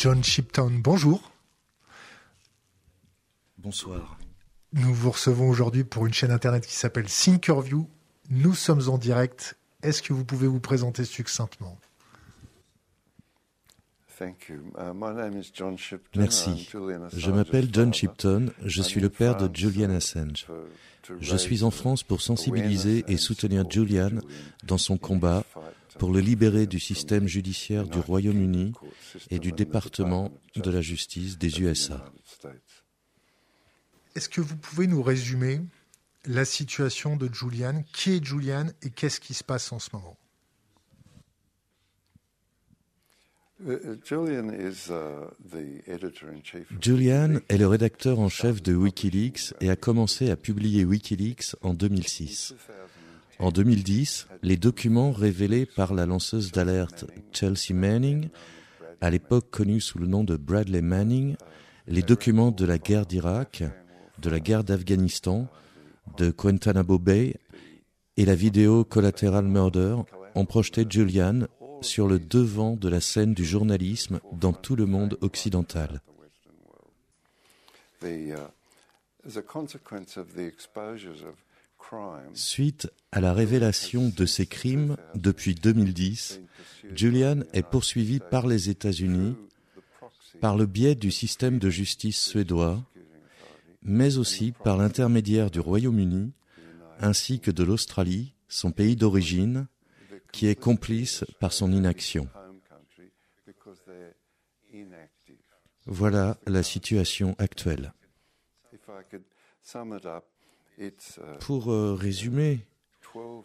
John Shipton, bonjour. Bonsoir. Nous vous recevons aujourd'hui pour une chaîne internet qui s'appelle Thinkerview. Nous sommes en direct. Est-ce que vous pouvez vous présenter succinctement? Merci. Je m'appelle John Shipton. Je suis le père de Julian Assange. Je suis en France pour sensibiliser et soutenir Julian dans son combat pour le libérer du système judiciaire du Royaume-Uni et du département de la justice des USA. Est-ce que vous pouvez nous résumer la situation de Julian? Qui est Julian et qu'est-ce qui se passe en ce moment uh, Julian est le rédacteur en chef de Wikileaks et a commencé à publier Wikileaks en 2006. En 2010, les documents révélés par la lanceuse d'alerte Chelsea Manning, à l'époque connue sous le nom de Bradley Manning, les documents de la guerre d'Irak, de la guerre d'Afghanistan, de Guantanamo Bay et la vidéo Collateral Murder ont projeté Julian sur le devant de la scène du journalisme dans tout le monde occidental. Suite à la révélation de ces crimes depuis 2010, Julian est poursuivi par les États-Unis par le biais du système de justice suédois, mais aussi par l'intermédiaire du Royaume-Uni ainsi que de l'Australie, son pays d'origine, qui est complice par son inaction. Voilà la situation actuelle. Pour euh, résumer,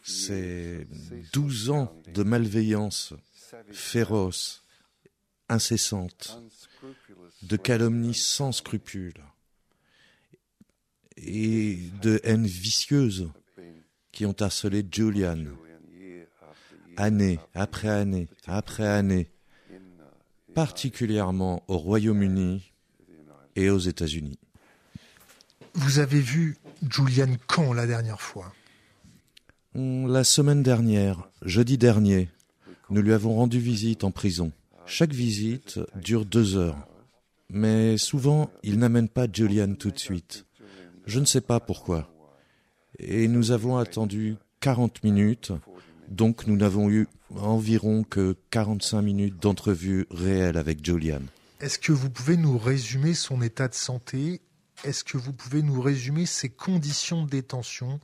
c'est 12 ans de malveillance féroce, incessante, de calomnie sans scrupules et de haine vicieuse qui ont harcelé Julian année après année après année, particulièrement au Royaume-Uni et aux États-Unis. Vous avez vu Julian quand la dernière fois? Hmm, La semaine dernière, jeudi dernier, nous lui avons rendu visite en prison. Chaque visite dure deux heures. Mais souvent, il n'amène pas Julian tout de suite. Je ne sais pas pourquoi. Et nous avons attendu 40 minutes, donc nous n'avons eu environ que 45 minutes d'entrevue réelle avec Julian. Est-ce que vous pouvez nous résumer son état de santé? Est-ce que vous pouvez nous résumer ces conditions de détention?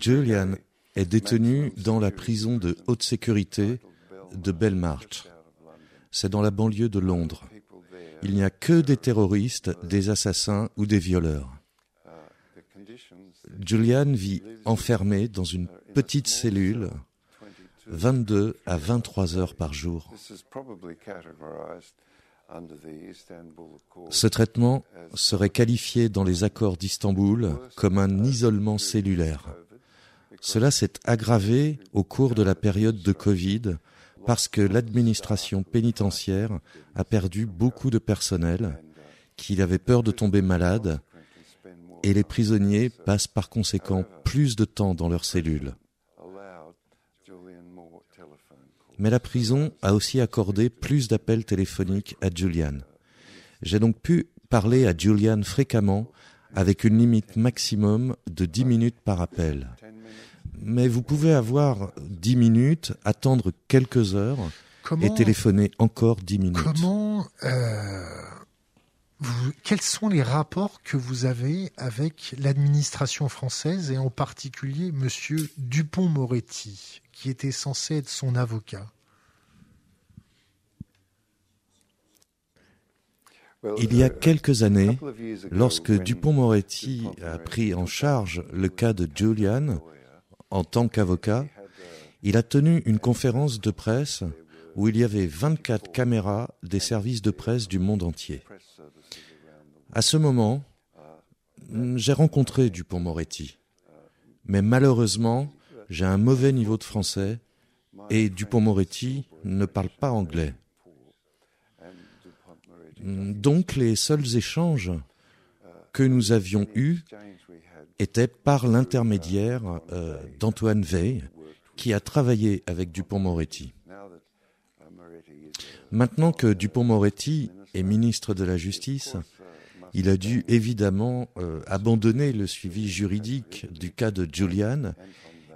Julian est détenu dans la prison de haute sécurité de Belmarsh. C'est dans la banlieue de Londres. Il n'y a que des terroristes, des assassins ou des violeurs. Julian vit enfermé dans une petite cellule 22 à 23 heures par jour. Ce traitement serait qualifié dans les accords d'Istanbul comme un isolement cellulaire. Cela s'est aggravé au cours de la période de Covid parce que l'administration pénitentiaire a perdu beaucoup de personnel, qu'il avait peur de tomber malade, et les prisonniers passent par conséquent plus de temps dans leurs cellules. mais la prison a aussi accordé plus d'appels téléphoniques à Julian. J'ai donc pu parler à Julian fréquemment avec une limite maximum de 10 minutes par appel. Mais vous pouvez avoir 10 minutes, attendre quelques heures et téléphoner encore 10 minutes. Comment euh, quels sont les rapports que vous avez avec l'administration française et en particulier Monsieur Dupont-Moretti, qui était censé être son avocat? Il y a quelques années, lorsque Dupont-Moretti a pris en charge le cas de Julian en tant qu'avocat, il a tenu une conférence de presse où il y avait 24 caméras des services de presse du monde entier. À ce moment, j'ai rencontré Dupont-Moretti. Mais malheureusement, j'ai un mauvais niveau de français et Dupont-Moretti ne parle pas anglais. Donc les seuls échanges que nous avions eus étaient par l'intermédiaire euh, d'Antoine Veil, qui a travaillé avec Dupont-Moretti. Maintenant que Dupont-Moretti est ministre de la Justice, il a dû évidemment euh, abandonner le suivi juridique du cas de Julian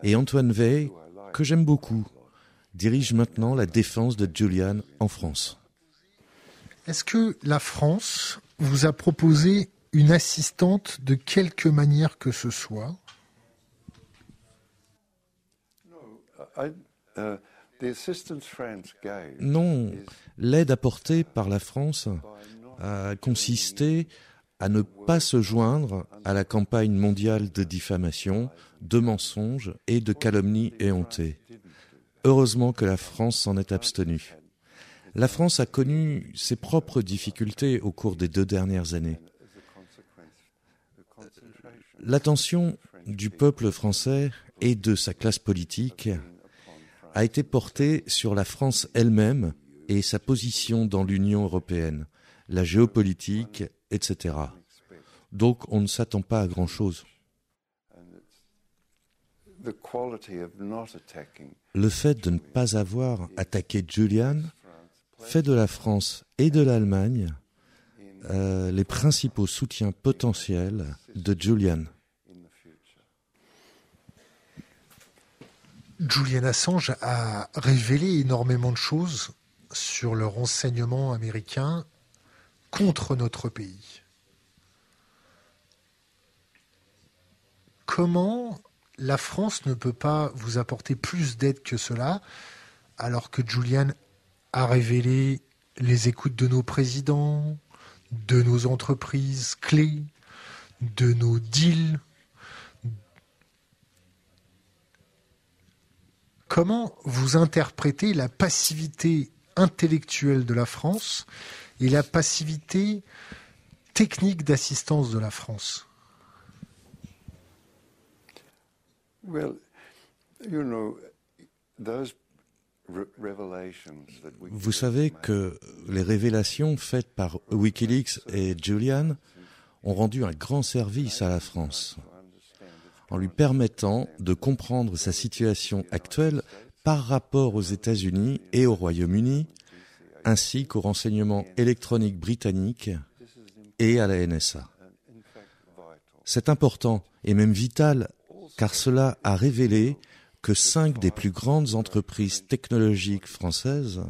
et Antoine Veil, que j'aime beaucoup, dirige maintenant la défense de Julian en France. Est-ce que la France vous a proposé une assistante de quelque manière que ce soit Non, l'aide apportée par la France a consisté à ne pas se joindre à la campagne mondiale de diffamation, de mensonges et de calomnies éhontées. Heureusement que la France s'en est abstenue. La France a connu ses propres difficultés au cours des deux dernières années. L'attention du peuple français et de sa classe politique a été portée sur la France elle-même et sa position dans l'Union européenne, la géopolitique, etc. Donc on ne s'attend pas à grand-chose. Le fait de ne pas avoir attaqué Julian fait de la France et de l'Allemagne euh, les principaux soutiens potentiels de Julian. Julian Assange a révélé énormément de choses sur le renseignement américain contre notre pays. Comment la France ne peut pas vous apporter plus d'aide que cela alors que Julian a révélé les écoutes de nos présidents, de nos entreprises clés, de nos deals. Comment vous interprétez la passivité intellectuelle de la France et la passivité technique d'assistance de la France? Vous savez que les révélations faites par Wikileaks et Julian ont rendu un grand service à la France en lui permettant de comprendre sa situation actuelle par rapport aux États-Unis et au Royaume-Uni, ainsi qu'au renseignement électronique britannique et à la NSA. C'est important et même vital car cela a révélé que cinq des plus grandes entreprises technologiques françaises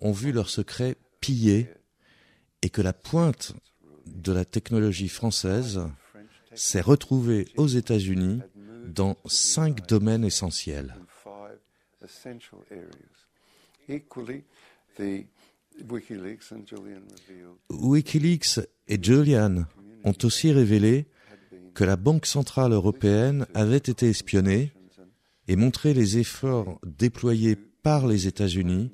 ont vu leurs secrets pillés et que la pointe de la technologie française s'est retrouvée aux États-Unis dans cinq domaines essentiels. Wikileaks et Julian ont aussi révélé que la Banque centrale européenne avait été espionnée et montrer les efforts déployés par les États-Unis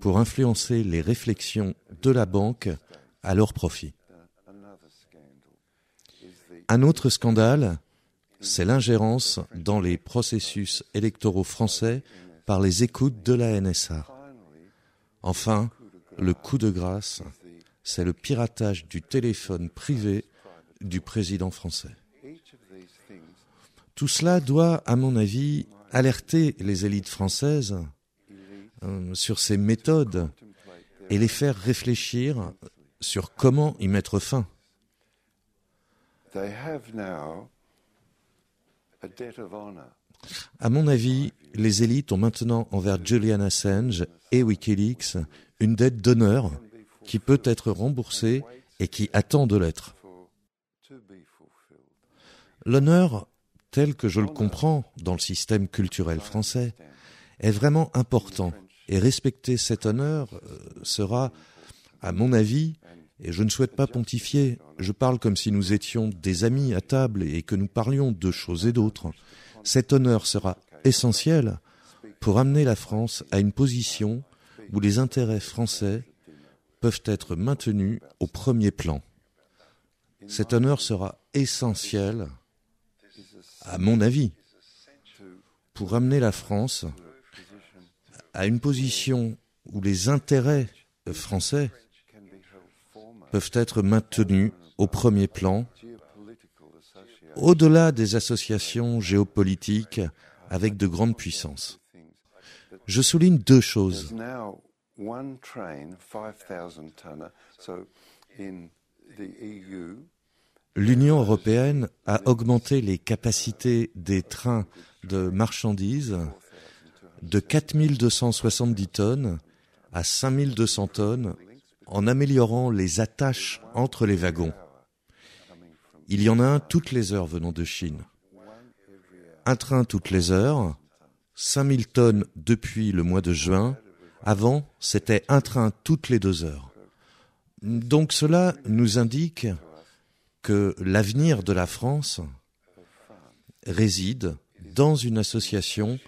pour influencer les réflexions de la banque à leur profit. Un autre scandale, c'est l'ingérence dans les processus électoraux français par les écoutes de la NSA. Enfin, le coup de grâce, c'est le piratage du téléphone privé du président français. Tout cela doit, à mon avis, alerter les élites françaises euh, sur ces méthodes et les faire réfléchir sur comment y mettre fin. À mon avis, les élites ont maintenant envers Julian Assange et Wikileaks une dette d'honneur qui peut être remboursée et qui attend de l'être. L'honneur tel que je le comprends dans le système culturel français, est vraiment important. Et respecter cet honneur euh, sera, à mon avis, et je ne souhaite pas pontifier, je parle comme si nous étions des amis à table et que nous parlions de choses et d'autres. Cet honneur sera essentiel pour amener la France à une position où les intérêts français peuvent être maintenus au premier plan. Cet honneur sera essentiel à mon avis, pour amener la France à une position où les intérêts français peuvent être maintenus au premier plan, au-delà des associations géopolitiques avec de grandes puissances. Je souligne deux choses. L'Union européenne a augmenté les capacités des trains de marchandises de 4270 tonnes à 5200 tonnes en améliorant les attaches entre les wagons. Il y en a un toutes les heures venant de Chine. Un train toutes les heures, 5000 tonnes depuis le mois de juin. Avant, c'était un train toutes les deux heures. Donc cela nous indique que l'avenir de la France réside dans une association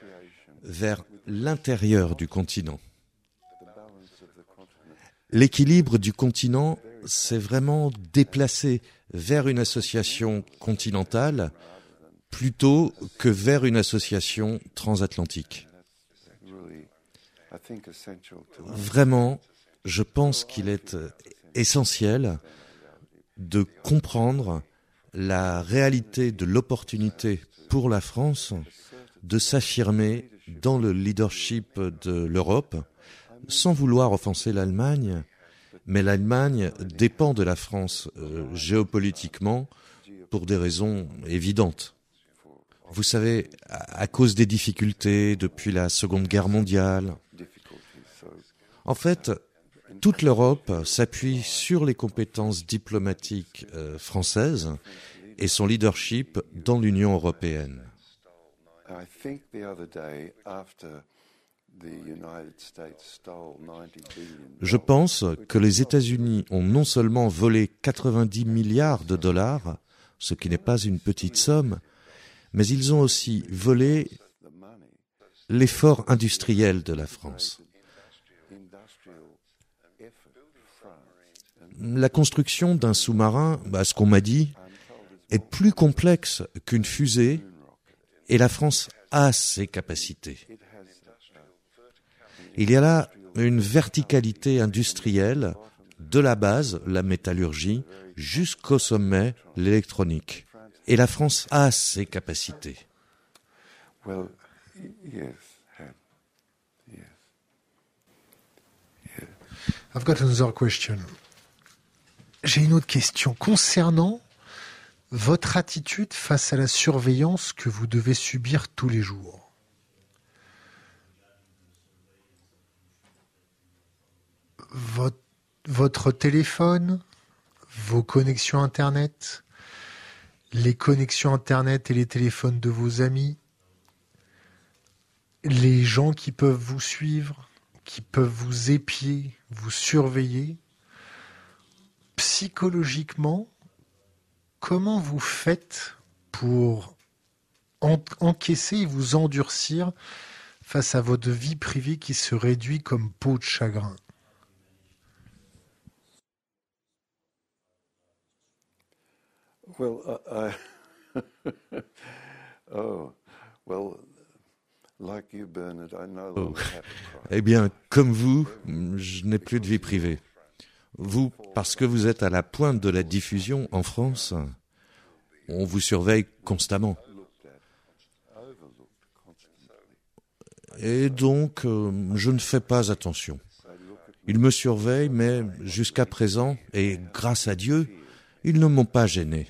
vers l'intérieur du continent. L'équilibre du continent s'est vraiment déplacé vers une association continentale plutôt que vers une association transatlantique. Vraiment, je pense qu'il est essentiel de comprendre la réalité de l'opportunité pour la France de s'affirmer dans le leadership de l'Europe, sans vouloir offenser l'Allemagne, mais l'Allemagne dépend de la France euh, géopolitiquement pour des raisons évidentes. Vous savez, à, cause des difficultés depuis la Seconde Guerre mondiale. En fait, toute l'Europe s'appuie sur les compétences diplomatiques euh, françaises et son leadership dans l'Union européenne. Je pense que les États-Unis ont non seulement volé 90 milliards de dollars, ce qui n'est pas une petite somme, mais ils ont aussi volé l'effort industriel de la France. La construction d'un sous-marin, à bah, ce qu'on m'a dit, est plus complexe qu'une fusée et la France a ses capacités. Il y a là une verticalité industrielle de la base, la métallurgie, jusqu'au sommet, l'électronique. Et la France a ses capacités. I've got another question. J'ai une autre question concernant votre attitude face à la surveillance que vous devez subir tous les jours. Votre, téléphone, vos connexions Internet, les connexions Internet et les téléphones de vos amis, les gens qui peuvent vous suivre, qui peuvent vous épier, vous surveiller, psychologiquement, comment vous faites pour encaisser et vous endurcir face à votre vie privée qui se réduit comme peau de chagrin? Eh bien, comme vous, je n'ai plus de vie privée. Vous, parce que vous êtes à la pointe de la diffusion en France, on vous surveille constamment. Et donc, euh, je ne fais pas attention. Ils me surveillent, mais jusqu'à présent, et grâce à Dieu, ils ne m'ont pas gêné.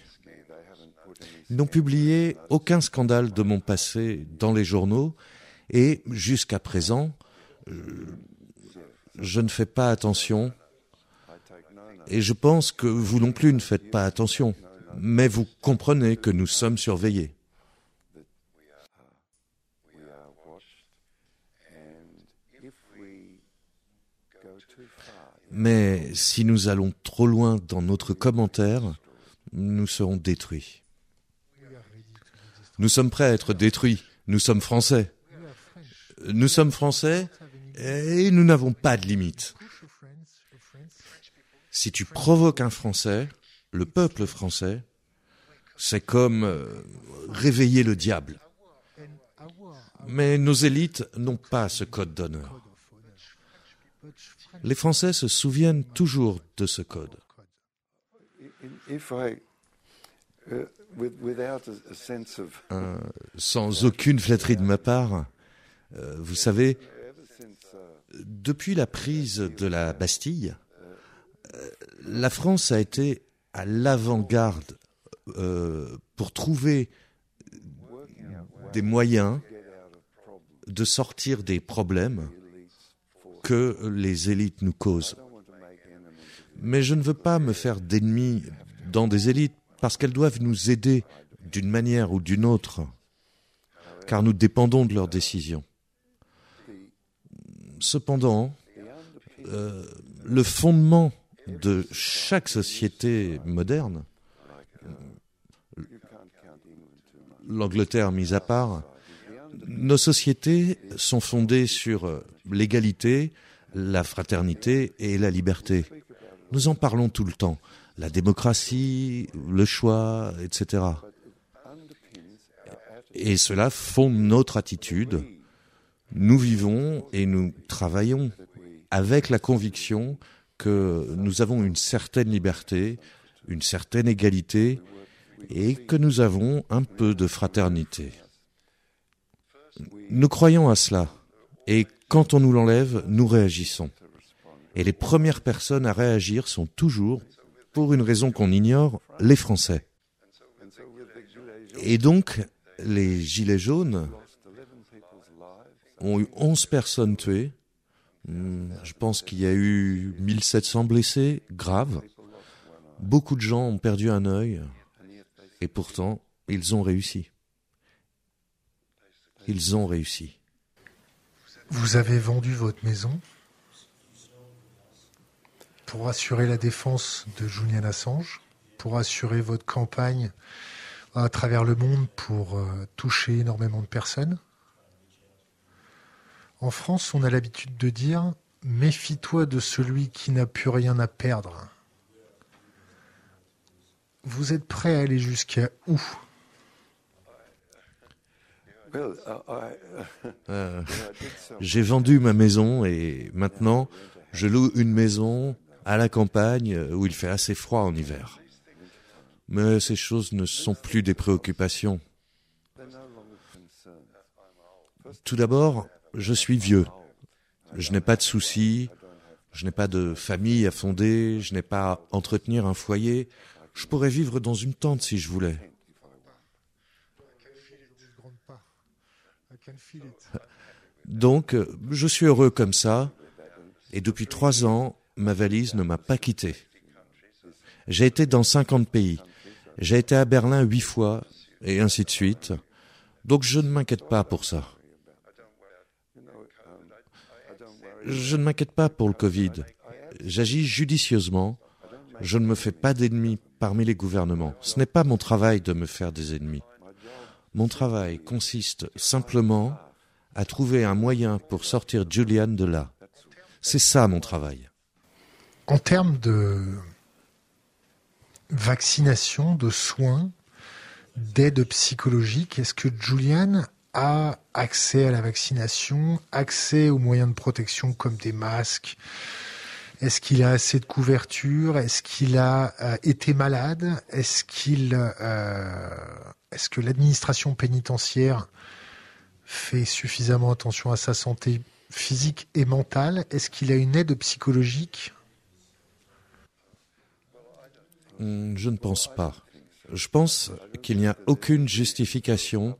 Ils n'ont publié aucun scandale de mon passé dans les journaux, et jusqu'à présent, euh, je ne fais pas attention et je pense que vous non plus ne faites pas attention, mais vous comprenez que nous sommes surveillés. Mais si nous allons trop loin dans notre commentaire, nous serons détruits. Nous sommes prêts à être détruits. Nous sommes français. Nous sommes français et nous n'avons pas de limite. Si tu provoques un Français, le peuple français, c'est comme euh, réveiller le diable. Mais nos élites n'ont pas ce code d'honneur. Les Français se souviennent toujours de ce code. Sans aucune flatterie de ma part, euh, vous savez, depuis la prise de la Bastille, la France a été à l'avant-garde pour trouver des moyens de sortir des problèmes que les élites nous causent. Mais je ne veux pas me faire d'ennemis dans des élites parce qu'elles doivent nous aider d'une manière ou d'une autre, car nous dépendons de leurs décisions. Cependant, euh, le fondement de chaque société moderne, l'Angleterre mise à part, nos sociétés sont fondées sur l'égalité, la fraternité et la liberté. Nous en parlons tout le temps. La démocratie, le choix, etc. Et cela fonde notre attitude. Nous vivons et nous travaillons avec la conviction que nous avons une certaine liberté, une certaine égalité et que nous avons un peu de fraternité. Nous croyons à cela et quand on nous l'enlève, nous réagissons. Et les premières personnes à réagir sont toujours, pour une raison qu'on ignore, les Français. Et donc, les Gilets jaunes ont eu 11 personnes tuées. Hmm, je pense qu'il y a eu 1700 blessés graves. Beaucoup de gens ont perdu un œil. Et pourtant, ils ont réussi. Ils ont réussi. Vous avez vendu votre maison pour assurer la défense de Julian Assange, pour assurer votre campagne à travers le monde pour euh, toucher énormément de personnes. En France, on a l'habitude de dire méfie-toi de celui qui n'a plus rien à perdre. Vous êtes prêt à aller jusqu'à où? Euh, j'ai vendu ma maison et maintenant je loue une maison à la campagne où il fait assez froid en hiver. Mais ces choses ne sont plus des préoccupations. Tout d'abord, je suis vieux. Je n'ai pas de soucis, je n'ai pas de famille à fonder, je n'ai pas à entretenir un foyer. Je pourrais vivre dans une tente si je voulais. Donc, je suis heureux comme ça, et depuis trois ans, ma valise ne m'a pas quitté. J'ai été dans 50 pays. J'ai été à Berlin huit fois, et ainsi de suite. Donc je ne m'inquiète pas pour ça. Je ne m'inquiète pas pour le Covid. J'agis judicieusement. Je ne me fais pas d'ennemis parmi les gouvernements. Ce n'est pas mon travail de me faire des ennemis. Mon travail consiste simplement à trouver un moyen pour sortir Julian de là. C'est ça mon travail. En termes de vaccination, de soins, d'aide psychologique, est-ce que Julian a accès à la vaccination, accès aux moyens de protection comme des masques. Est-ce qu'il a assez de couverture? Est-ce qu'il a euh, été malade? Est-ce qu'il, euh, est-ce que l'administration pénitentiaire fait suffisamment attention à sa santé physique et mentale? Est-ce qu'il a une aide psychologique? Hmm, je ne pense pas. Je pense qu'il n'y a aucune justification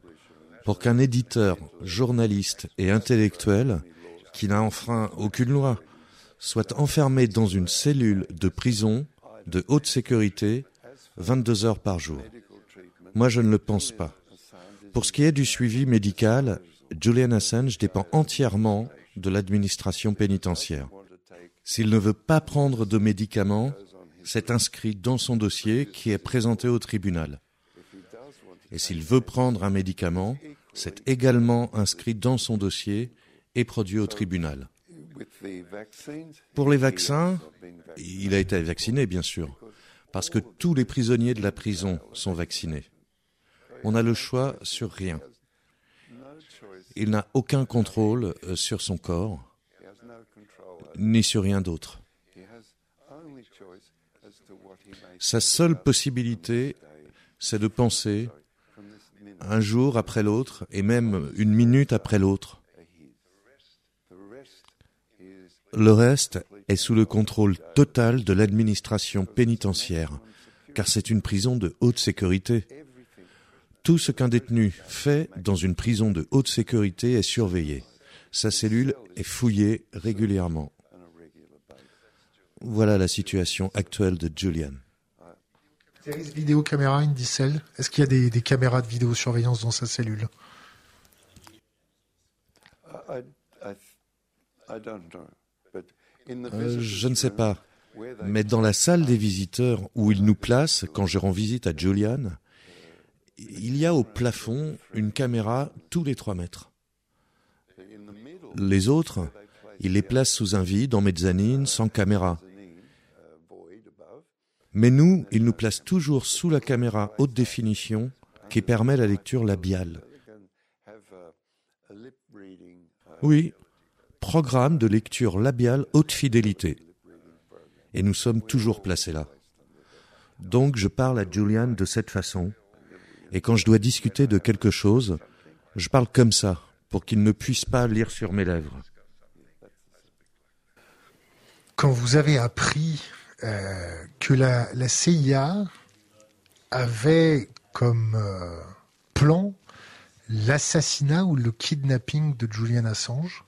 pour qu'un éditeur, journaliste et intellectuel, qui n'a enfreint aucune loi, soit enfermé dans une cellule de prison de haute sécurité 22 heures par jour. Moi, je ne le pense pas. Pour ce qui est du suivi médical, Julian Assange dépend entièrement de l'administration pénitentiaire. S'il ne veut pas prendre de médicaments, c'est inscrit dans son dossier qui est présenté au tribunal. Et s'il veut prendre un médicament, c'est également inscrit dans son dossier et produit au tribunal. Pour les vaccins, il a été vacciné, bien sûr, parce que tous les prisonniers de la prison sont vaccinés. On a le choix sur rien. Il n'a aucun contrôle euh, sur son corps, ni sur rien d'autre. Sa seule possibilité, c'est de penser un jour après l'autre et même une minute après l'autre. Le reste est sous le contrôle total de l'administration pénitentiaire, car c'est une prison de haute sécurité. Tout ce qu'un détenu fait dans une prison de haute sécurité est surveillé. Sa cellule est fouillée régulièrement. Voilà la situation actuelle de Julian. Vidéo caméra Indicel. Est-ce qu'il y a des, caméras de vidéosurveillance dans sa cellule? Euh, Je ne sais pas. Mais dans la salle des visiteurs où ils nous placent quand je rends visite à Julian, il y a au plafond une caméra tous les trois mètres. Les autres, ils les placent sous un vide en mezzanine sans caméra. Mais nous, il nous place toujours sous la caméra haute définition qui permet la lecture labiale. Oui, programme de lecture labiale haute fidélité. Et nous sommes toujours placés là. Donc je parle à Julian de cette façon. Et quand je dois discuter de quelque chose, je parle comme ça, pour qu'il ne puisse pas lire sur mes lèvres. Quand vous avez appris euh, que la, CIA avait comme euh, plan l'assassinat ou le kidnapping de Julian Assange.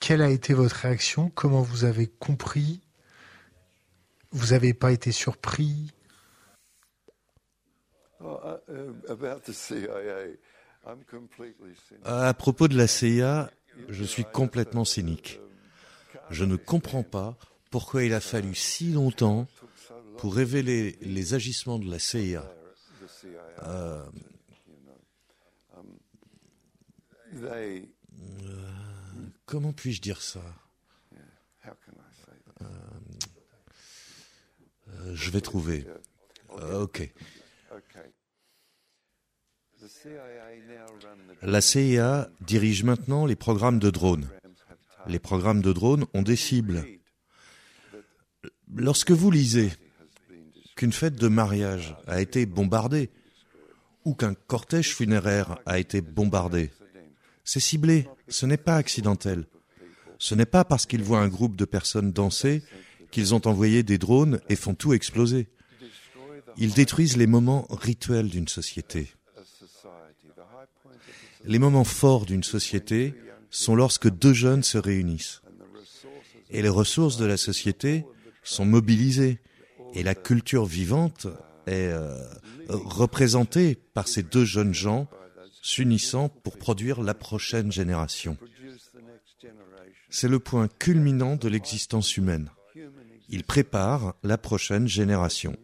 Quelle a été votre réaction? Comment vous avez compris? Vous n'avez pas été surpris? À propos de la CIA, je suis complètement cynique. Je ne comprends pas pourquoi il a fallu si longtemps pour révéler les agissements de la CIA. Euh, euh, comment puis-je dire ça? Euh, Je vais trouver. ok. La CIA dirige maintenant les programmes de drones. Les programmes de drones ont des cibles. Lorsque vous lisez qu'une fête de mariage a été bombardée ou qu'un cortège funéraire a été bombardé, c'est ciblé, ce n'est pas accidentel. Ce n'est pas parce qu'ils voient un groupe de personnes danser qu'ils ont envoyé des drones et font tout exploser. Ils détruisent les moments rituels d'une société. Les moments forts d'une société sont lorsque deux jeunes se réunissent. Et les ressources de la société sont mobilisés et la culture vivante est euh, représentée par ces deux jeunes gens s'unissant pour produire la prochaine génération. C'est le point culminant de l'existence humaine. Il prépare la prochaine génération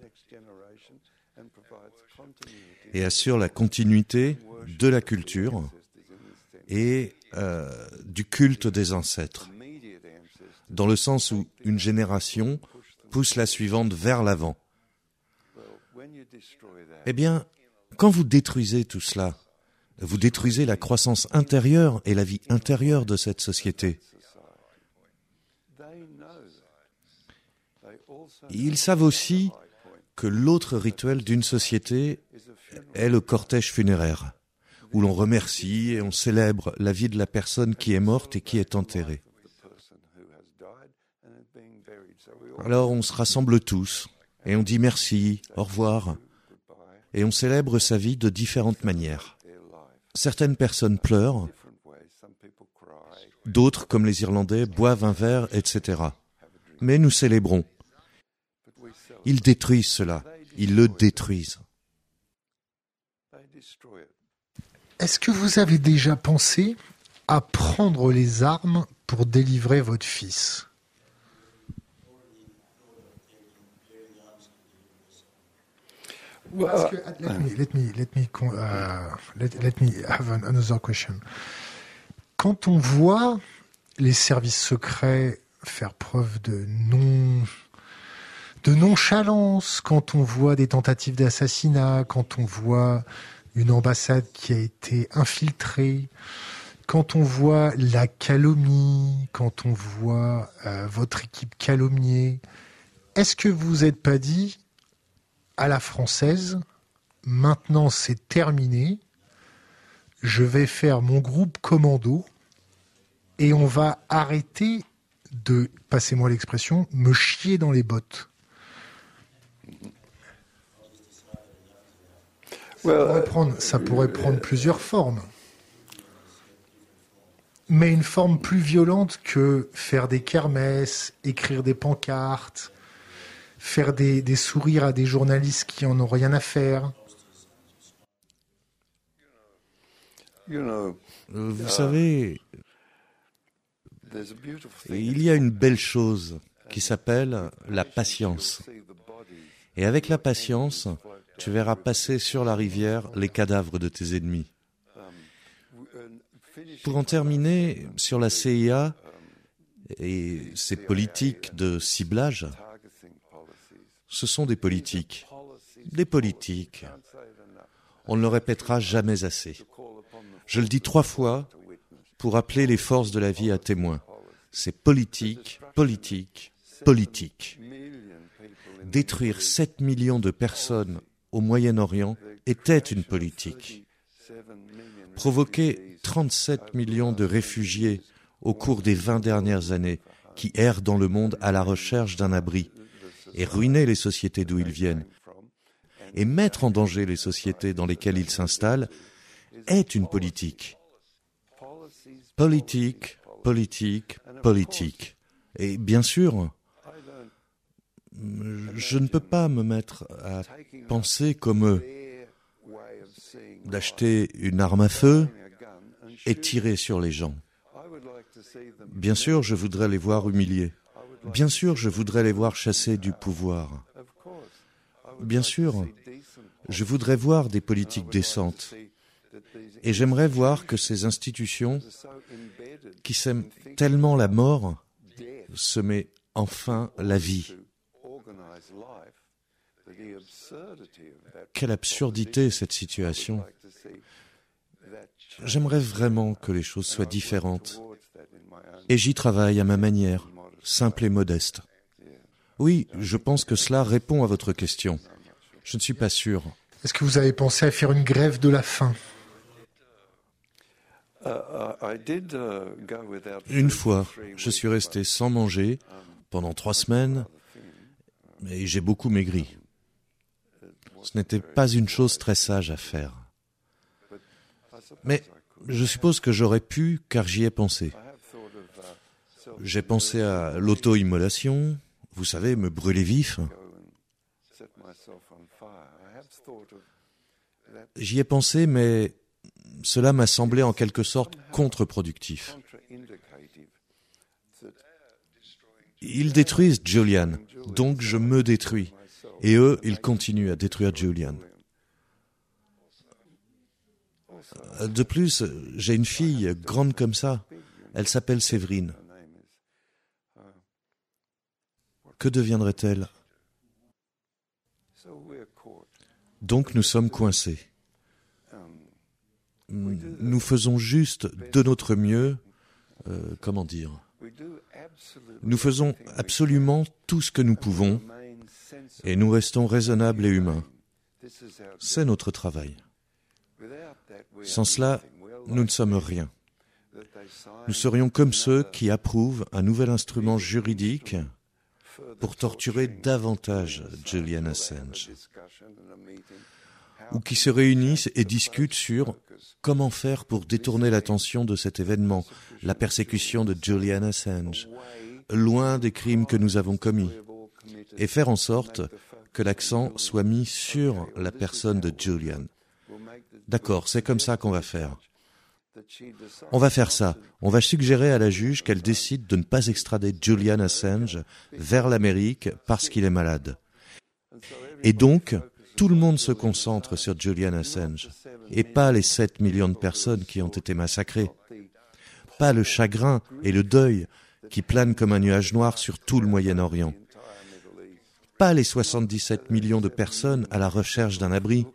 et assure la continuité de la culture et euh, du culte des ancêtres, dans le sens où une génération pousse la suivante vers l'avant. Eh bien, quand vous détruisez tout cela, vous détruisez la croissance intérieure et la vie intérieure de cette société. Ils savent aussi que l'autre rituel d'une société est le cortège funéraire, où l'on remercie et on célèbre la vie de la personne qui est morte et qui est enterrée. Alors on se rassemble tous et on dit merci, au revoir, et on célèbre sa vie de différentes manières. Certaines personnes pleurent, d'autres, comme les Irlandais, boivent un verre, etc. Mais nous célébrons. Ils détruisent cela, ils le détruisent. Est-ce que vous avez déjà pensé à prendre les armes pour délivrer votre fils? Well, let, me, let me let me uh, let, let me have another question. Quand on voit les services secrets faire preuve de non de nonchalance, quand on voit des tentatives d'assassinat, quand on voit une ambassade qui a été infiltrée, quand on voit la calomnie, quand on voit euh, votre équipe calomniée, est-ce que vous n'êtes pas dit à la française, maintenant c'est terminé, je vais faire mon groupe commando et on va arrêter de, passez-moi l'expression, me chier dans les bottes. Ça pourrait, prendre, ça pourrait prendre plusieurs formes. Mais une forme plus violente que faire des kermesses, écrire des pancartes, faire des, sourires à des journalistes qui en ont rien à faire. Euh, vous savez, il y a une belle chose qui s'appelle la patience. Et avec la patience, tu verras passer sur la rivière les cadavres de tes ennemis. Pour en terminer sur la CIA et ses politiques de ciblage, ce sont des politiques. Des politiques. On ne le répétera jamais assez. Je le dis trois fois pour appeler les forces de la vie à témoin. C'est politique, politique, politique. Détruire 7 millions de personnes au Moyen-Orient était une politique. Provoquer 37 millions de réfugiés au cours des 20 dernières années qui errent dans le monde à la recherche d'un abri et ruiner les sociétés d'où ils viennent et mettre en danger les sociétés dans lesquelles ils s'installent est une politique. Politique, politique, politique. Et bien sûr, je ne peux pas me mettre à penser comme eux, d'acheter une arme à feu et tirer sur les gens. Bien sûr, je voudrais les voir humiliés. Bien sûr, je voudrais les voir chassés du pouvoir. Bien sûr, je voudrais voir des politiques décentes. Et j'aimerais voir que ces institutions, qui s'aiment tellement la mort, se met enfin la vie. Quelle absurdité cette situation. J'aimerais vraiment que les choses soient différentes. Et j'y travaille à ma manière, simple et modeste. Oui, je pense que cela répond à votre question. Je ne suis pas sûr. Est-ce que vous avez pensé à faire une grève de la faim? Une fois, je suis resté sans manger pendant trois semaines et j'ai beaucoup maigri. Ce n'était pas une chose très sage à faire. Mais je suppose que j'aurais pu, car j'y ai pensé. J'ai pensé à l'auto-immolation, vous savez, me brûler vif. J'y ai pensé, mais cela m'a semblé en quelque sorte contre-productif. Ils détruisent Julian, donc je me détruis. Et eux, ils continuent à détruire Julian. De plus, j'ai une fille grande comme ça. Elle s'appelle Séverine. Que deviendrait-elle? Donc nous sommes coincés. Nous faisons juste de notre mieux, euh, comment dire? Nous faisons absolument tout ce que nous pouvons et nous restons raisonnables et humains. C'est notre travail. Sans cela, nous ne sommes rien. Nous serions comme ceux qui approuvent un nouvel instrument juridique pour torturer davantage Julian Assange, ou qui se réunissent et discutent sur comment faire pour détourner l'attention de cet événement, la persécution de Julian Assange, loin des crimes que nous avons commis, et faire en sorte que l'accent soit mis sur la personne de Julian. D'accord, c'est comme ça qu'on va faire. On va faire ça. On va suggérer à la juge qu'elle décide de ne pas extrader Julian Assange vers l'Amérique parce qu'il est malade. Et donc, tout le monde se concentre sur Julian Assange, et pas les 7 millions de personnes qui ont été massacrées. Pas le chagrin et le deuil qui planent comme un nuage noir sur tout le Moyen-Orient. Pas les 77 millions de personnes à la recherche d'un abri,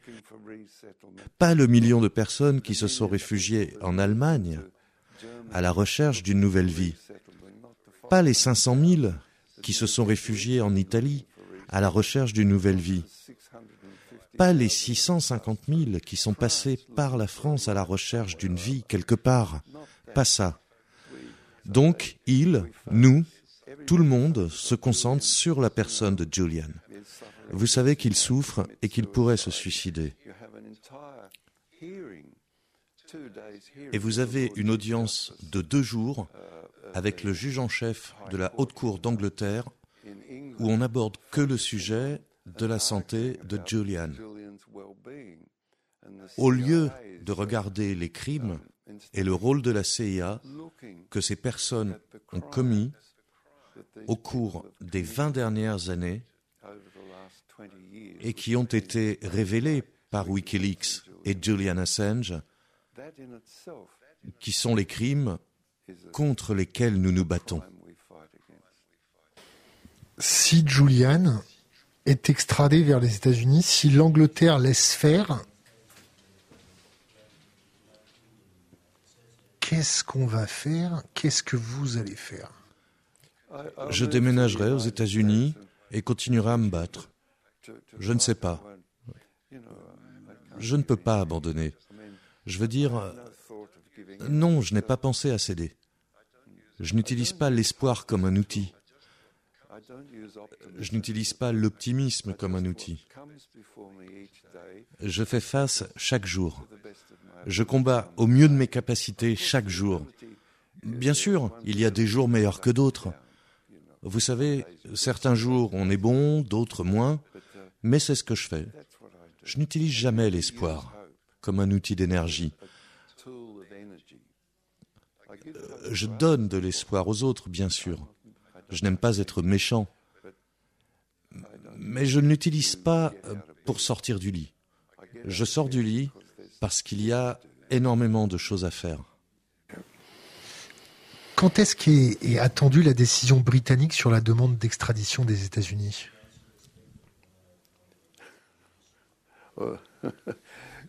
pas le million de personnes qui se sont réfugiées en Allemagne, à la recherche d'une nouvelle vie. Pas les 500 000 qui se sont réfugiés en Italie à la recherche d'une nouvelle vie. Pas les 650 000 qui sont passés par la France à la recherche d'une vie quelque part. Pas ça. Donc, il, nous, tout le monde se concentre sur la personne de Julian. Vous savez qu'il souffre et qu'il pourrait se suicider. Et vous avez une audience de deux jours avec le juge en chef de la Haute Cour d'Angleterre où on n'aborde que le sujet de la santé de Julian. Au lieu de regarder les crimes et le rôle de la CIA que ces personnes ont commis au cours des 20 dernières années et qui ont été révélés par Wikileaks et Julian Assange, qui sont les crimes contre lesquels nous nous battons. Si Julian est extradé vers les États-Unis, si l'Angleterre laisse faire, qu'est-ce qu'on va faire? Qu'est-ce que vous allez faire? Je déménagerai aux États-Unis et continuerai à me battre. Je ne sais pas. Je ne peux pas abandonner. Je veux dire, non, je n'ai pas pensé à céder. Je n'utilise pas l'espoir comme un outil. Je n'utilise pas l'optimisme comme un outil. Je fais face chaque jour. Je combats au mieux de mes capacités chaque jour. Bien sûr, il y a des jours meilleurs que d'autres. Vous savez, certains jours on est bon, d'autres moins, mais c'est ce que je fais. Je n'utilise jamais l'espoir comme un outil d'énergie. Je donne de l'espoir aux autres, bien sûr. Je n'aime pas être méchant. Mais je ne l'utilise pas pour sortir du lit. Je sors du lit parce qu'il y a énormément de choses à faire. Quand est-ce qu'est attendue la décision britannique sur la demande d'extradition des États-Unis?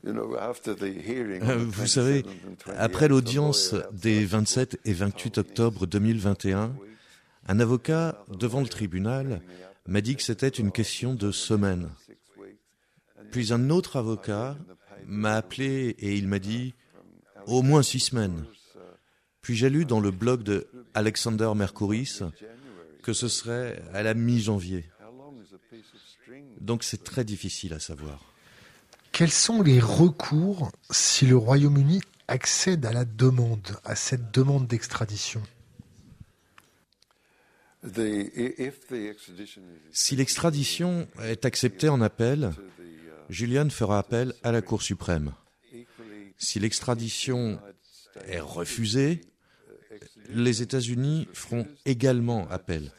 Vous savez, après l'audience des 27 et 28 octobre 2021, un avocat devant le tribunal m'a dit que c'était une question de semaines. Puis un autre avocat m'a appelé et il m'a dit au moins six semaines. Puis j'ai lu dans le blog de Alexander Mercouris que ce serait à la mi-janvier. Donc c'est très difficile à savoir. Quels sont les recours si le Royaume-Uni accède à la demande, à cette demande d'extradition? Si l'extradition est acceptée en appel, Julian fera appel à la Cour suprême. Si l'extradition est refusée, les États-Unis feront également appel.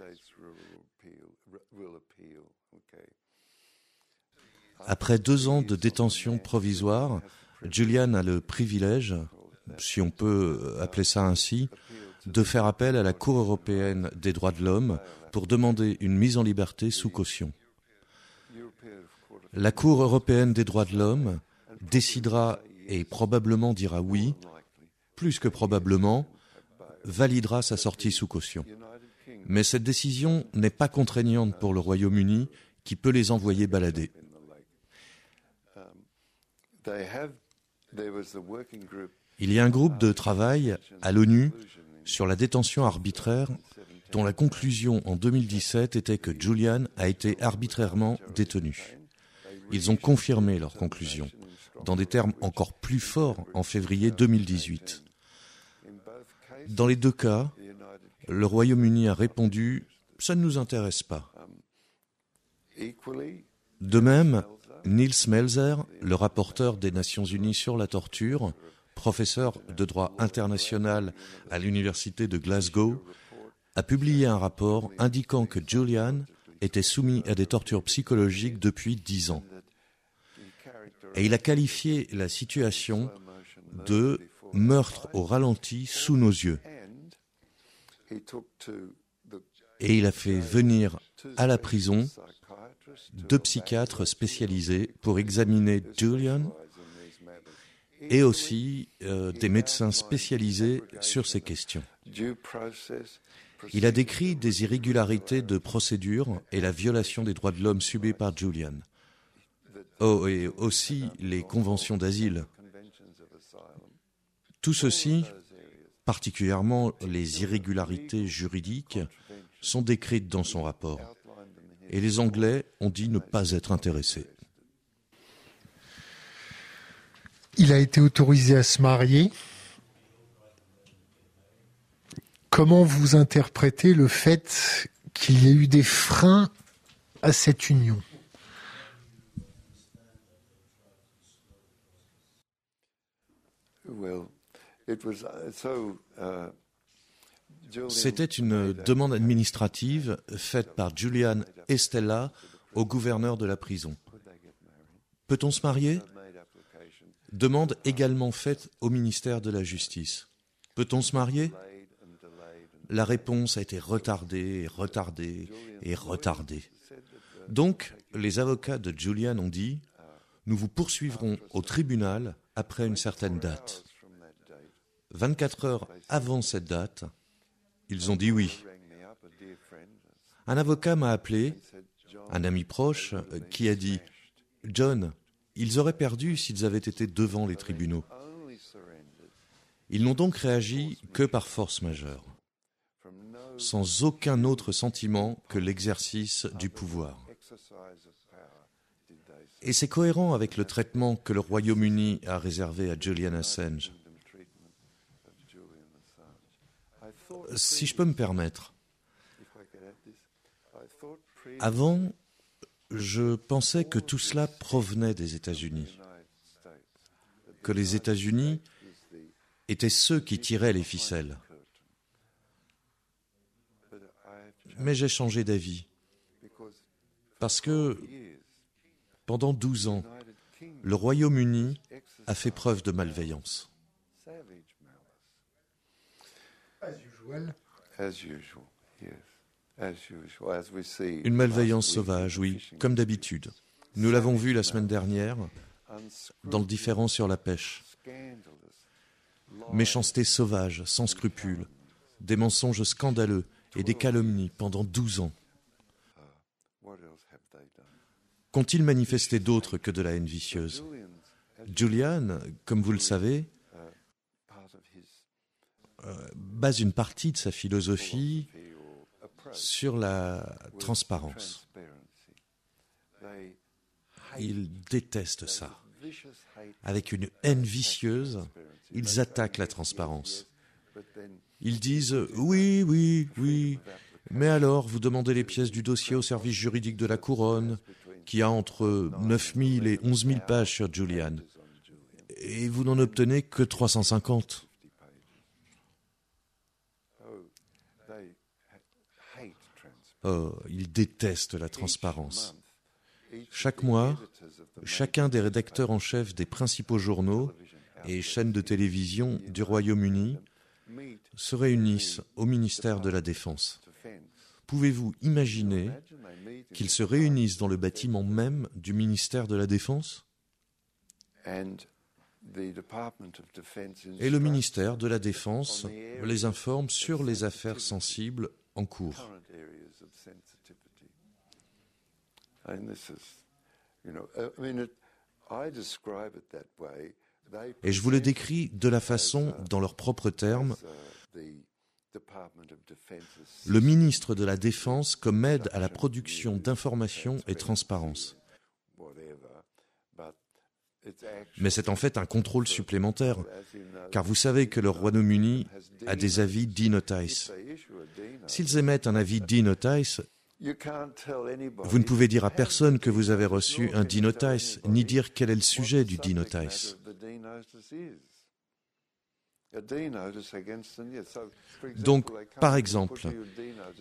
Après deux ans de détention provisoire, Julian a le privilège, si on peut appeler ça ainsi, de faire appel à la Cour européenne des droits de l'homme pour demander une mise en liberté sous caution. La Cour européenne des droits de l'homme décidera et probablement dira oui, plus que probablement, validera sa sortie sous caution. Mais cette décision n'est pas contraignante pour le Royaume-Uni qui peut les envoyer balader. Il y a un groupe de travail à l'ONU sur la détention arbitraire dont la conclusion en 2017 était que Julian a été arbitrairement détenu. Ils ont confirmé leur conclusion, dans des termes encore plus forts, en février 2018. Dans les deux cas, le Royaume-Uni a répondu ⁇ ça ne nous intéresse pas ⁇ De même, Niels Melzer, le rapporteur des Nations Unies sur la torture, professeur de droit international à l'université de Glasgow, a publié un rapport indiquant que Julian était soumis à des tortures psychologiques depuis dix ans. Et il a qualifié la situation de meurtre au ralenti sous nos yeux. Et il a fait venir à la prison deux psychiatres spécialisés pour examiner Julian et aussi euh, des médecins spécialisés sur ces questions. Il a décrit des irrégularités de procédure et la violation des droits de l'homme subie par Julian. Oh, et aussi les conventions d'asile. Tout ceci, particulièrement les irrégularités juridiques, sont décrites dans son rapport. Et les Anglais ont dit ne pas être intéressés. Il a été autorisé à se marier. Comment vous interprétez le fait qu'il y ait eu des freins à cette union? C'était une demande administrative faite par Julian et Stella au gouverneur de la prison. Peut-on se marier? Demande également faite au ministère de la Justice. Peut-on se marier? La réponse a été retardée et retardée et retardée. Donc, les avocats de Julian ont dit, nous vous poursuivrons au tribunal après une certaine date. 24 heures avant cette date, ils ont dit oui. Un avocat m'a appelé, un ami proche, qui a dit John, ils auraient perdu s'ils avaient été devant les tribunaux. Ils n'ont donc réagi que par force majeure, sans aucun autre sentiment que l'exercice du pouvoir. Et c'est cohérent avec le traitement que le Royaume-Uni a réservé à Julian Assange. Si je peux me permettre, avant, je pensais que tout cela provenait des États-Unis, que les États-Unis étaient ceux qui tiraient les ficelles. Mais j'ai changé d'avis, parce que pendant douze ans, le Royaume-Uni a fait preuve de malveillance. Une malveillance sauvage, oui, comme d'habitude. Nous l'avons vu la semaine dernière dans le différent sur la pêche. Méchanceté sauvage, sans scrupules, des mensonges scandaleux et des calomnies pendant douze ans. Qu'ont-ils manifesté d'autre que de la haine vicieuse? Julian, comme vous le savez, euh, base une partie de sa philosophie sur la transparence. Ils détestent ça. Avec une haine vicieuse, ils attaquent la transparence. Ils disent oui, oui, oui, mais alors vous demandez les pièces du dossier au service juridique de la couronne, qui a entre 9000 et 11 000 pages sur Julian, et vous n'en obtenez que 350. Oh, ils détestent la transparence. Chaque mois, chacun des rédacteurs en chef des principaux journaux et chaînes de télévision du Royaume-Uni se réunissent au ministère de la Défense. Pouvez-vous imaginer qu'ils se réunissent dans le bâtiment même du ministère de la Défense? Et le ministère de la Défense les informe sur les affaires sensibles en cours. Et je vous le décris de la façon, dans leurs propres termes, le ministre de la Défense comme aide à la production d'informations et transparence. Mais c'est en fait un contrôle supplémentaire, car vous savez que le Royaume-Uni a des avis D-Notice. S'ils émettent un avis D-Notice, vous ne pouvez dire à personne que vous avez reçu un D-Notice, ni dire quel est le sujet du D-Notice. Donc, par exemple,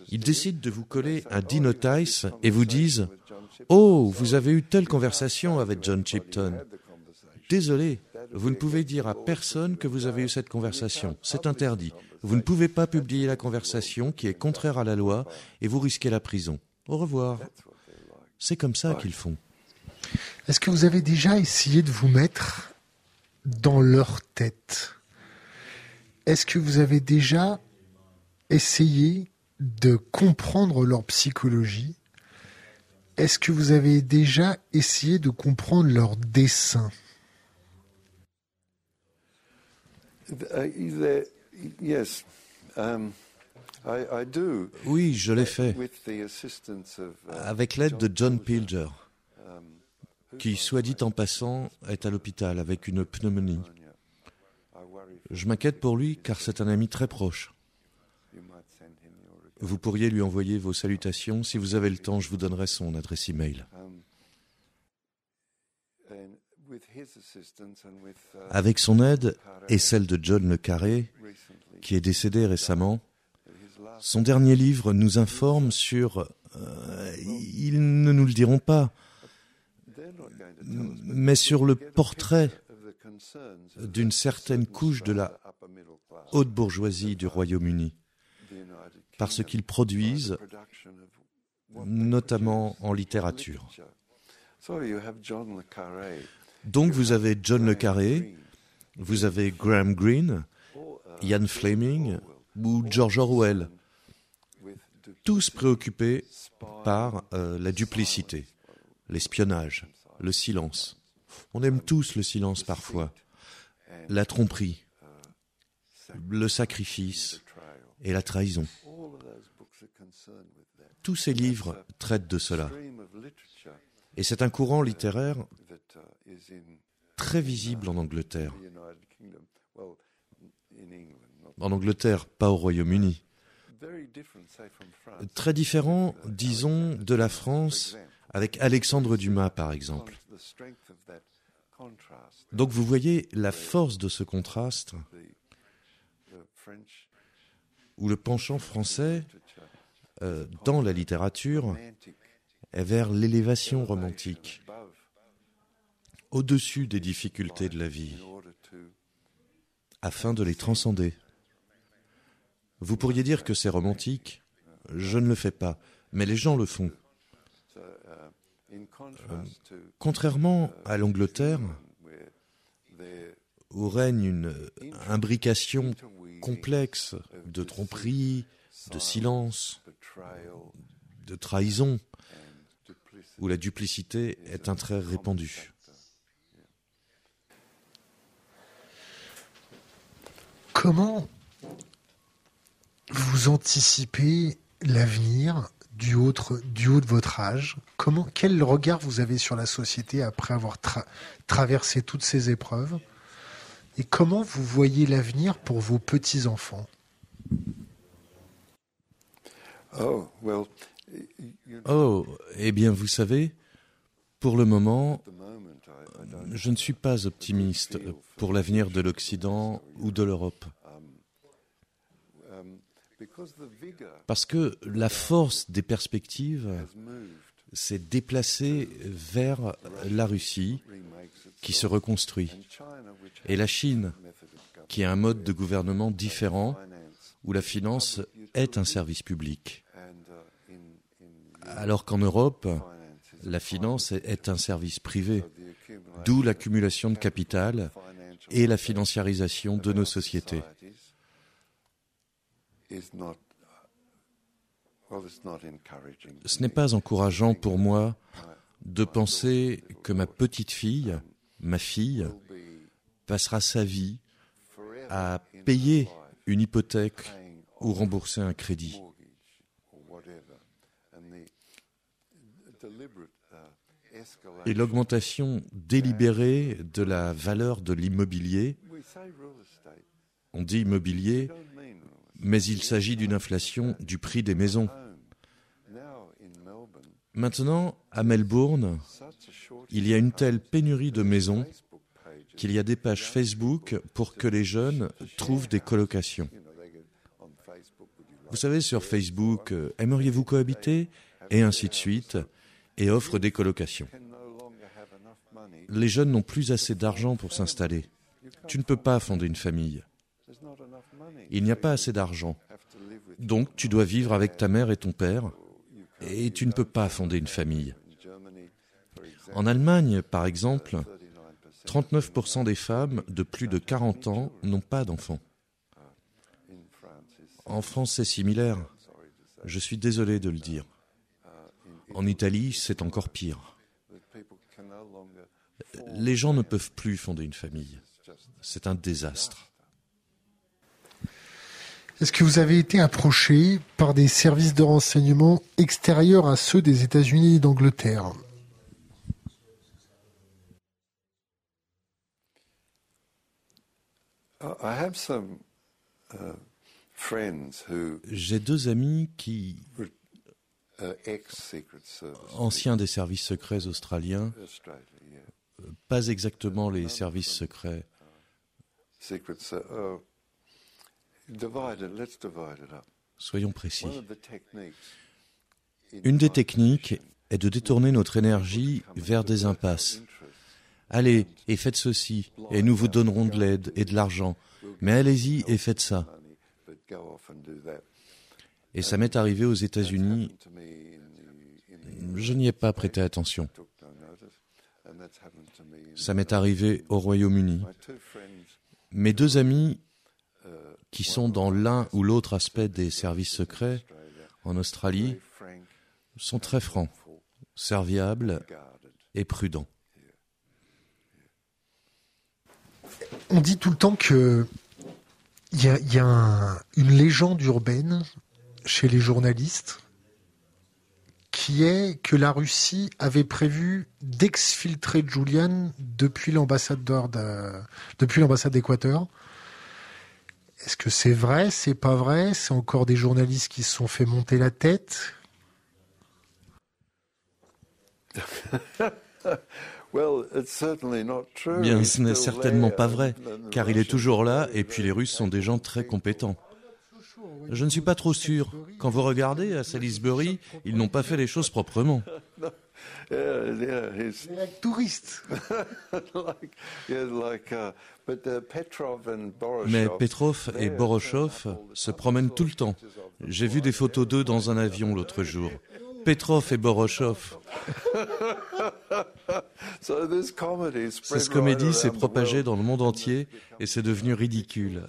ils décident de vous coller un D-Notice et vous disent Oh, vous avez eu telle conversation avec John Chipton. Désolé, vous ne pouvez dire à personne que vous avez eu cette conversation. C'est interdit. Vous ne pouvez pas publier la conversation qui est contraire à la loi et vous risquez la prison. Au revoir. C'est comme ça qu'ils font. Est-ce que vous avez déjà essayé de vous mettre dans leur tête? Est-ce que vous avez déjà essayé de comprendre leur psychologie? Est-ce que vous avez déjà essayé de comprendre leur dessin uh, um, Oui, je l'ai fait uh, avec l'aide de John Pilger, um, qui, soit dit en passant, est à l'hôpital avec une pneumonie. Je m'inquiète pour lui car c'est un ami très proche. Vous pourriez lui envoyer vos salutations. Si vous avez le temps, je vous donnerai son adresse email. Avec son aide et celle de John Le Carré, qui est décédé récemment, son dernier livre nous informe sur... Euh, ils ne nous le diront pas, mais sur le portrait d'une certaine couche de la haute bourgeoisie du Royaume-Uni par ce qu'ils produisent, notamment en littérature. Donc vous avez John le Carré, vous avez Graham Greene, Ian Fleming ou George Orwell, tous préoccupés par euh, la duplicité, l'espionnage, le silence. On aime tous le silence parfois, la tromperie, le sacrifice et la trahison. Tous ces livres traitent de cela. Et c'est un courant littéraire très visible en Angleterre. En Angleterre, pas au Royaume-Uni. Très différent, disons, de la France avec Alexandre Dumas, par exemple. Donc vous voyez la force de ce contraste où le penchant français euh, dans la littérature est vers l'élévation romantique, au-dessus des difficultés de la vie, afin de les transcender. Vous pourriez dire que c'est romantique, je ne le fais pas, mais les gens le font. Euh, contrairement à l'Angleterre, où règne une imbrication complexe de tromperie, de silence, de trahison, où la duplicité est un trait répandu. Comment vous anticipez l'avenir du haut, du haut de votre âge? Comment, Quel regard vous avez sur la société après avoir traversé toutes ces épreuves? Et comment vous voyez l'avenir pour vos petits-enfants? Oh, oh, eh bien, vous savez, pour le moment, je ne suis pas optimiste pour l'avenir de l'Occident ou de l'Europe. Parce que la force des perspectives s'est déplacée vers la Russie qui se reconstruit et la Chine qui a un mode de gouvernement différent où la finance est un service public. Alors qu'en Europe, la finance est un service privé, d'où l'accumulation de capital et la financiarisation de nos sociétés. Ce n'est pas encourageant pour moi de penser que ma petite fille, ma fille, passera sa vie à payer une hypothèque ou rembourser un crédit. Et l'augmentation délibérée de la valeur de l'immobilier, on dit immobilier, mais il s'agit d'une inflation du prix des maisons. Maintenant, à Melbourne, il y a une telle pénurie de maisons qu'il y a des pages Facebook pour que les jeunes trouvent des colocations. Vous savez, sur Facebook, euh, aimeriez-vous cohabiter? Et ainsi de suite, et offrent des colocations. Les jeunes n'ont plus assez d'argent pour s'installer. Tu ne peux pas fonder une famille. Il n'y a pas assez d'argent. Donc tu dois vivre avec ta mère et ton père, et tu ne peux pas fonder une famille. En Allemagne, par exemple, 39% des femmes de plus de 40 ans n'ont pas d'enfants. En France, c'est similaire. Je suis désolé de le dire. En Italie, c'est encore pire. Les gens ne peuvent plus fonder une famille. C'est un désastre. Est-ce que vous avez été approché par des services de renseignement extérieurs à ceux des États-Unis et d'Angleterre? J'ai deux amis qui, uh, anciens des services secrets australiens, euh, pas exactement les services secrets. Uh, Soyons précis. Une des techniques est de détourner notre énergie vers des impasses. Allez et faites ceci, et nous vous donnerons de l'aide et de l'argent. Mais allez-y et faites ça. Et ça m'est arrivé aux États-Unis. Je n'y ai pas prêté attention. Ça m'est arrivé au Royaume-Uni. Mes deux amis qui sont dans l'un ou l'autre aspect des services secrets en Australie sont très francs, serviables et prudents. On dit tout le temps que il y a, une légende urbaine chez les journalistes qui est que la Russie avait prévu d'exfiltrer Julian depuis l'ambassade depuis l'ambassade d'Équateur. Est-ce que c'est vrai C'est pas vrai? C'est encore des journalistes qui se sont fait monter la tête? Bien, ce n'est certainement pas vrai, car il est toujours là, et puis les Russes sont des gens très compétents. Je ne suis pas trop sûr. Quand vous regardez à Salisbury, ils n'ont pas fait les choses proprement. Mais Petrov et Boroshov se promènent tout le temps. J'ai vu des photos d'eux dans un avion l'autre jour. Petrov et Boroshov. Cette comédie s'est propagée dans le monde entier et c'est devenu ridicule.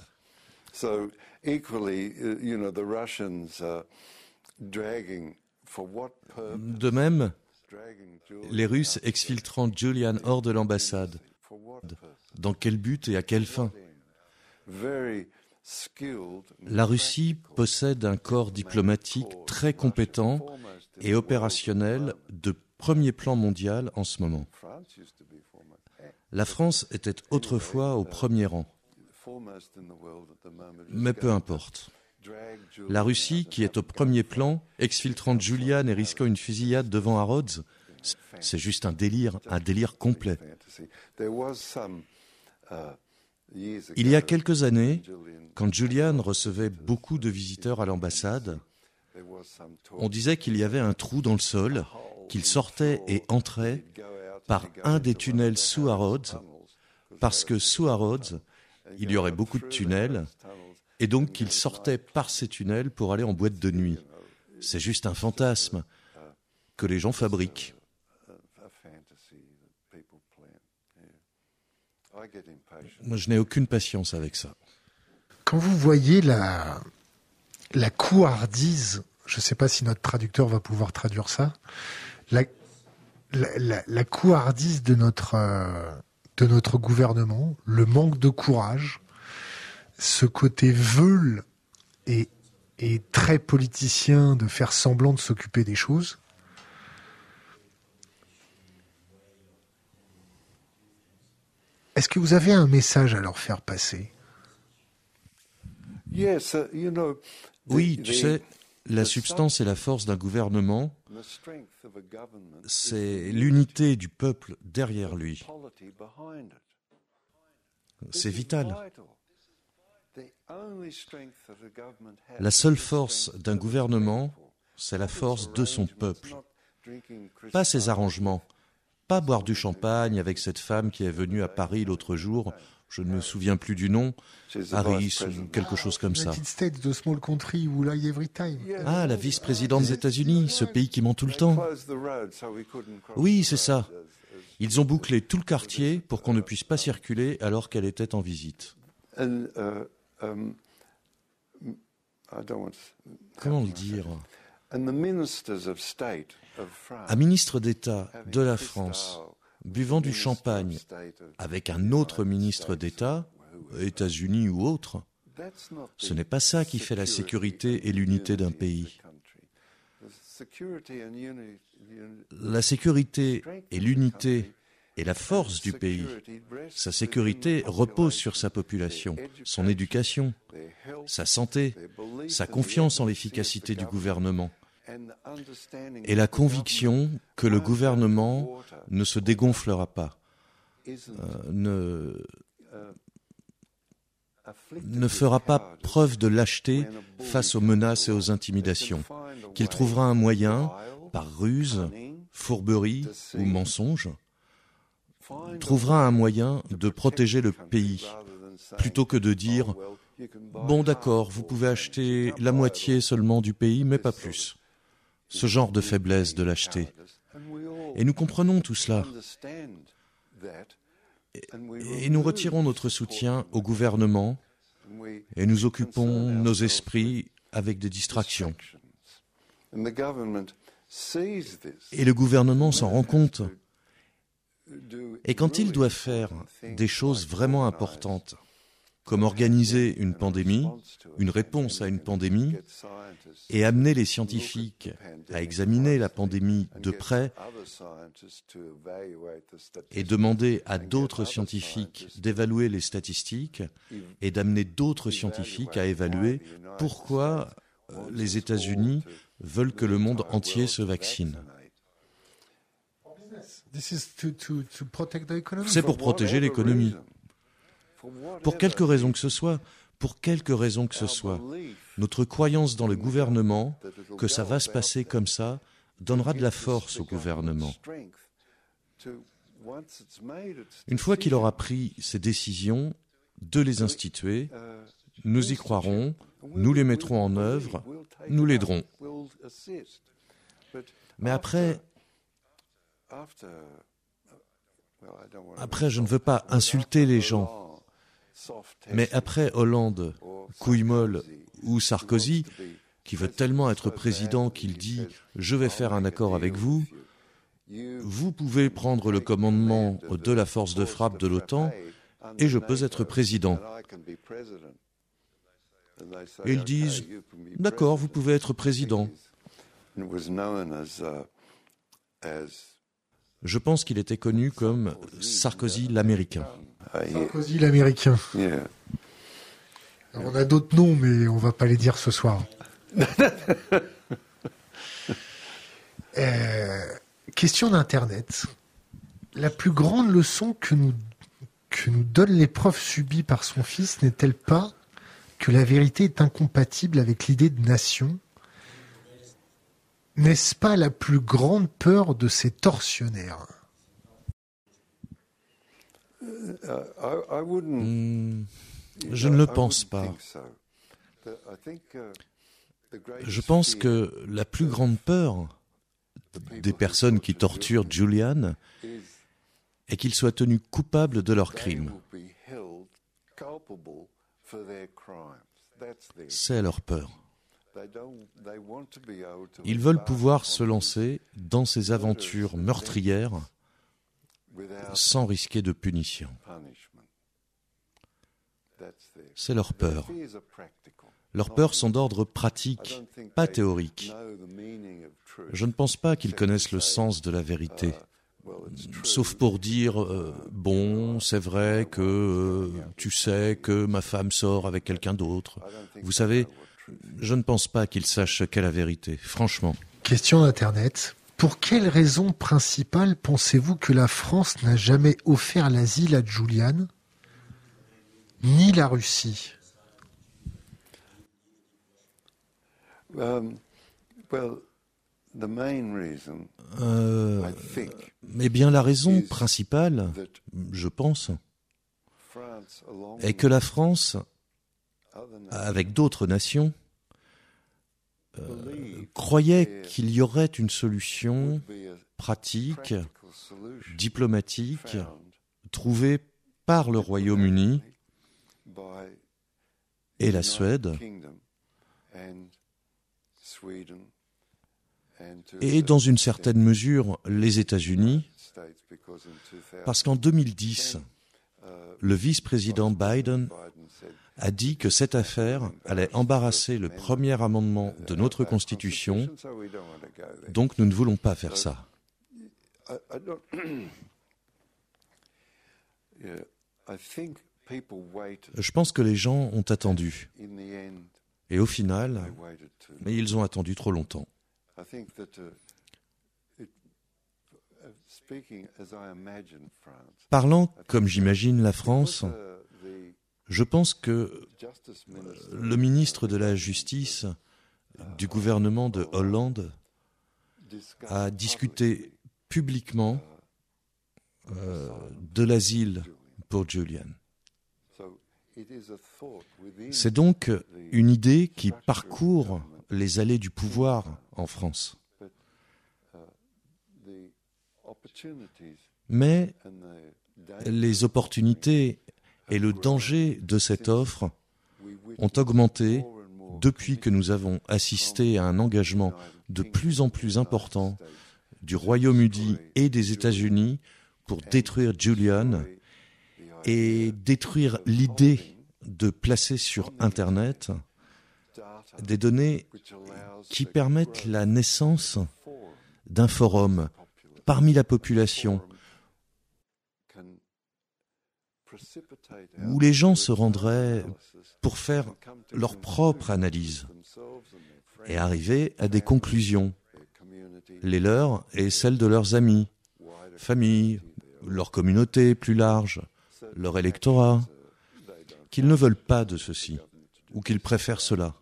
De même, les Russes exfiltrant Julian hors de l'ambassade. Dans quel but et à quelle fin? La Russie possède un corps diplomatique très compétent et opérationnel de premier plan mondial en ce moment. La France était autrefois au premier rang. Mais peu importe. La Russie, qui est au premier plan, exfiltrant Julian et risquant une fusillade devant Harrods, c'est juste un délire, un délire complet. Il y a quelques années, quand Julian recevait beaucoup de visiteurs à l'ambassade, on disait qu'il y avait un trou dans le sol, qu'il sortait et entrait par un des tunnels sous Harrods, parce que sous Harrods, il y aurait beaucoup de tunnels, et donc qu'il sortait par ces tunnels pour aller en boîte de nuit. C'est juste un fantasme que les gens fabriquent. Moi, je n'ai aucune patience avec ça. Quand vous voyez la, la couardise, je ne sais pas si notre traducteur va pouvoir traduire ça, la, la, couardise de notre, euh, de notre gouvernement, le manque de courage, ce côté veule et, et très politicien de faire semblant de s'occuper des choses, Est-ce que vous avez un message à leur faire passer? Uh, Oui, tu sais, la substance et la force d'un gouvernement, c'est l'unité du peuple derrière lui. C'est vital. La seule force d'un gouvernement, c'est la force de son peuple, pas ses arrangements, pas boire du champagne avec cette femme qui est venue à Paris l'autre jour. Je ne me souviens plus du nom, Harris ou quelque chose comme ça. Ah, la vice-présidente des États-Unis, ce pays qui ment tout le temps. Oui, c'est ça. Ils ont bouclé tout le quartier pour qu'on ne puisse pas circuler alors qu'elle était en visite. Uh, um, I don't want to- Comment le dire? Un ministre d'État de la France buvant du champagne avec un autre ministre d'État, États-Unis ou autre, ce n'est pas ça qui fait la sécurité et l'unité d'un pays. La sécurité et l'unité et la force du pays. Sa sécurité repose sur sa population, son éducation, sa santé, sa confiance en l'efficacité du gouvernement et la conviction que le gouvernement ne se dégonflera pas, euh, ne, ne fera pas preuve de lâcheté face aux menaces et aux intimidations, qu'il trouvera un moyen, par ruse, fourberie ou mensonge, trouvera un moyen de protéger le pays, plutôt que de dire "Oh, well, you can buy Bon d'accord, vous pouvez acheter la moitié all." seulement du pays, mais pas plus. Ce genre de faiblesse, de lâcheté. Et nous comprenons tout cela. Et nous retirons notre soutien au gouvernement et nous occupons nos esprits avec des distractions. Et le gouvernement s'en rend compte. Et quand il doit faire des choses vraiment importantes, comme organiser une pandémie, une réponse à une pandémie, et amener les scientifiques à examiner la pandémie de près et demander à d'autres scientifiques d'évaluer les statistiques et d'amener d'autres scientifiques à évaluer pourquoi euh, les États-Unis veulent que le monde entier se vaccine. C'est pour protéger l'économie. Pour quelque raison que ce soit, pour quelque raison que ce soit, notre croyance dans le gouvernement, que ça va se passer comme ça, donnera de la force au gouvernement. Une fois qu'il aura pris ses décisions, de les instituer, nous y croirons, nous les mettrons en œuvre, nous l'aiderons. Mais après, après, je ne veux pas insulter les gens, mais après Hollande, couille molle ou Sarkozy, qui veut tellement être président qu'il dit je vais faire un accord avec vous, vous pouvez prendre le commandement de la force de frappe de l'OTAN et je peux être président. Et ils disent d'accord, vous pouvez être président. Je pense qu'il était connu comme Sarkozy l'Américain. Sarkozy l'Américain. Yeah. On a d'autres noms, mais on va pas les dire ce soir. Euh, question d'Internet. La plus grande leçon que nous, que nous donne l'épreuve subie par son fils n'est-elle pas que la vérité est incompatible avec l'idée de nation? N'est-ce pas la plus grande peur de ces tortionnaires? Hmm, je ne le pense pas. uh, Je pense que la plus grande peur des personnes qui torture torturent Julian est qu'ils soient tenus coupables de leurs crimes. C'est leur peur. Ils veulent pouvoir se lancer dans ces aventures meurtrières sans risquer de punition. C'est leur peur. Leurs peurs sont d'ordre pratique, pas théorique. Je ne pense pas qu'ils connaissent le sens de la vérité. Sauf pour dire euh, bon, c'est vrai que euh, tu sais que ma femme sort avec quelqu'un d'autre. Vous savez, je ne pense pas qu'ils sachent qu'est la vérité, franchement. Question d'Internet. Pour quelle raison principale pensez-vous que la France n'a jamais offert l'asile à Julian, ni la Russie? Um, well, the main reason Euh, I think mais bien la raison principale, je pense, est que la France, avec d'autres nations, croyait qu'il y aurait une solution pratique diplomatique trouvée par le Royaume-Uni et la Suède et dans une certaine mesure les États-Unis, parce qu'en 2010, le vice-président Biden a dit que cette affaire allait embarrasser le premier amendement de notre Constitution, donc nous ne voulons pas faire ça. Je pense que les gens ont attendu. Et au final, mais ils ont attendu trop longtemps. Parlant comme j'imagine la France, je pense que le ministre de la Justice du gouvernement de Hollande a discuté publiquement euh, de l'asile pour Julian. C'est donc une idée qui parcourt les allées du pouvoir en France. Mais les opportunités et le danger de cette offre ont augmenté depuis que nous avons assisté à un engagement de plus en plus important du Royaume-Uni et des États-Unis pour détruire Julian et détruire l'idée de placer sur Internet des données qui permettent la naissance d'un forum parmi la population où les gens se rendraient pour faire leur propre analyse et arriver à des conclusions, les leurs et celles de leurs amis, famille, leur communauté plus large, leur électorat, qu'ils ne veulent pas de ceci ou qu'ils préfèrent cela.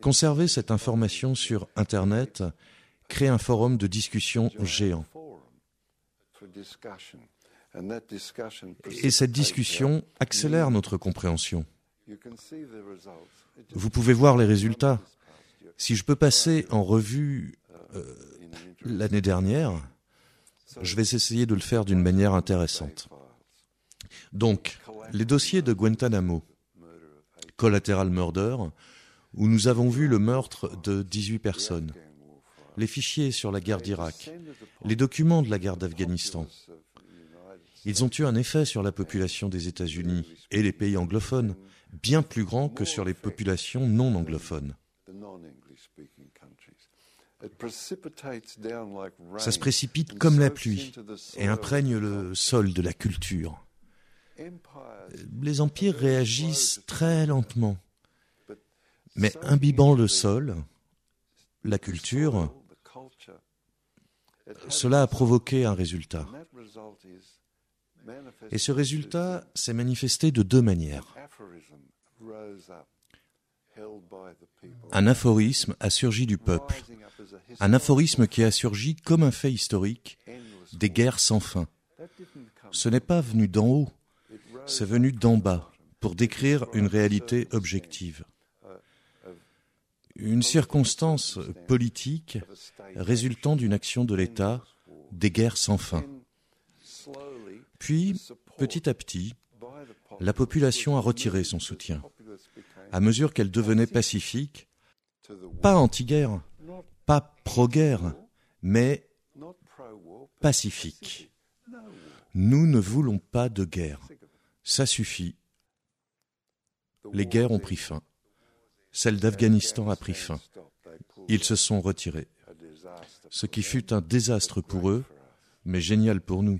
Conserver cette information sur Internet crée un forum de discussion géant. Et cette discussion accélère notre compréhension. Vous pouvez voir les résultats. Si je peux passer en revue euh, l'année dernière, je vais essayer de le faire d'une manière intéressante. Donc, les dossiers de Guantanamo, Collateral Murder, où nous avons vu le meurtre de 18 personnes, les fichiers sur la guerre d'Irak, les documents de la guerre d'Afghanistan, ils ont eu un effet sur la population des États-Unis et les pays anglophones, bien plus grand que sur les populations non anglophones. Ça se précipite comme la pluie et imprègne le sol de la culture. Les empires réagissent très lentement, mais imbibant le sol, la culture, cela a provoqué un résultat. Et ce résultat s'est manifesté de deux manières. Un aphorisme a surgi du peuple, un aphorisme qui a surgi comme un fait historique, des guerres sans fin. Ce n'est pas venu d'en haut, c'est venu d'en bas, pour décrire une réalité objective. Une circonstance politique résultant d'une action de l'État, des guerres sans fin. Puis, petit à petit, la population a retiré son soutien. À mesure qu'elle devenait pacifique, pas anti-guerre, pas pro-guerre, mais pacifique. Nous ne voulons pas de guerre. Ça suffit. Les guerres ont pris fin. Celle d'Afghanistan a pris fin. Ils se sont retirés. Ce qui fut un désastre pour eux, mais génial pour nous.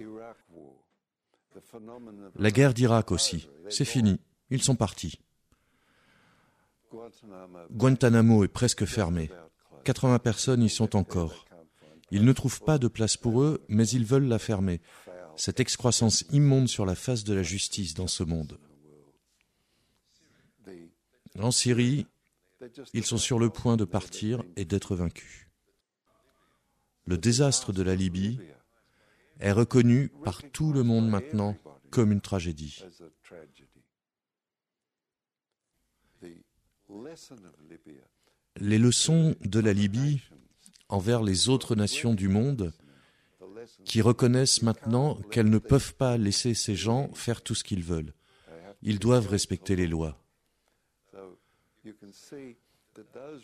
La guerre d'Irak aussi, c'est fini, ils sont partis. Guantanamo est presque fermé. 80 personnes y sont encore. Ils ne trouvent pas de place pour eux, mais ils veulent la fermer. Cette excroissance immonde sur la face de la justice dans ce monde. En Syrie, ils sont sur le point de partir et d'être vaincus. Le désastre de la Libye est reconnu par tout le monde maintenant comme une tragédie. Les leçons de la Libye envers les autres nations du monde qui reconnaissent maintenant qu'elles ne peuvent pas laisser ces gens faire tout ce qu'ils veulent. Ils doivent respecter les lois.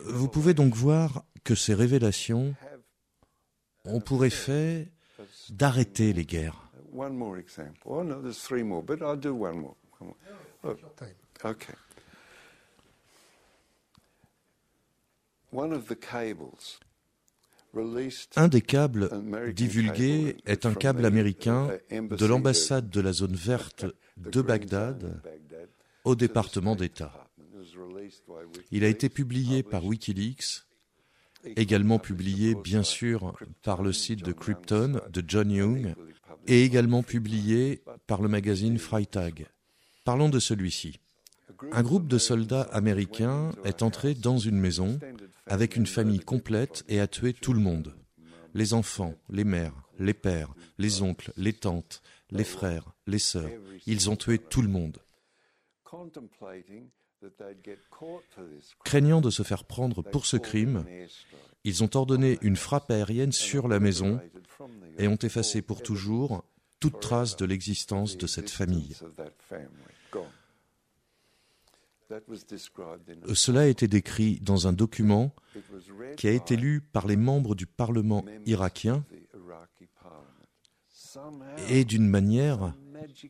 Vous pouvez donc voir que ces révélations ont pour effet d'arrêter les guerres. One more example. No, there's three more, but I'll do one more. Come on. Okay. One of the cables released Un des câbles divulgués est un câble américain de l'ambassade de la zone verte de Bagdad au département d'État. Il a été publié par Wikileaks, également publié bien sûr par le site de Krypton de John Young et également publié par le magazine Freitag. Parlons de celui-ci. Un groupe de soldats américains est entré dans une maison avec une famille complète et a tué tout le monde. Les enfants, les mères, les pères, les oncles, les tantes, les frères, les sœurs. Ils ont tué tout le monde. Craignant de se faire prendre pour ce crime, ils ont ordonné une frappe aérienne sur la maison et ont effacé pour toujours toute trace de l'existence de cette famille. Cela a été décrit dans un document qui a été lu par les membres du Parlement irakien et d'une manière,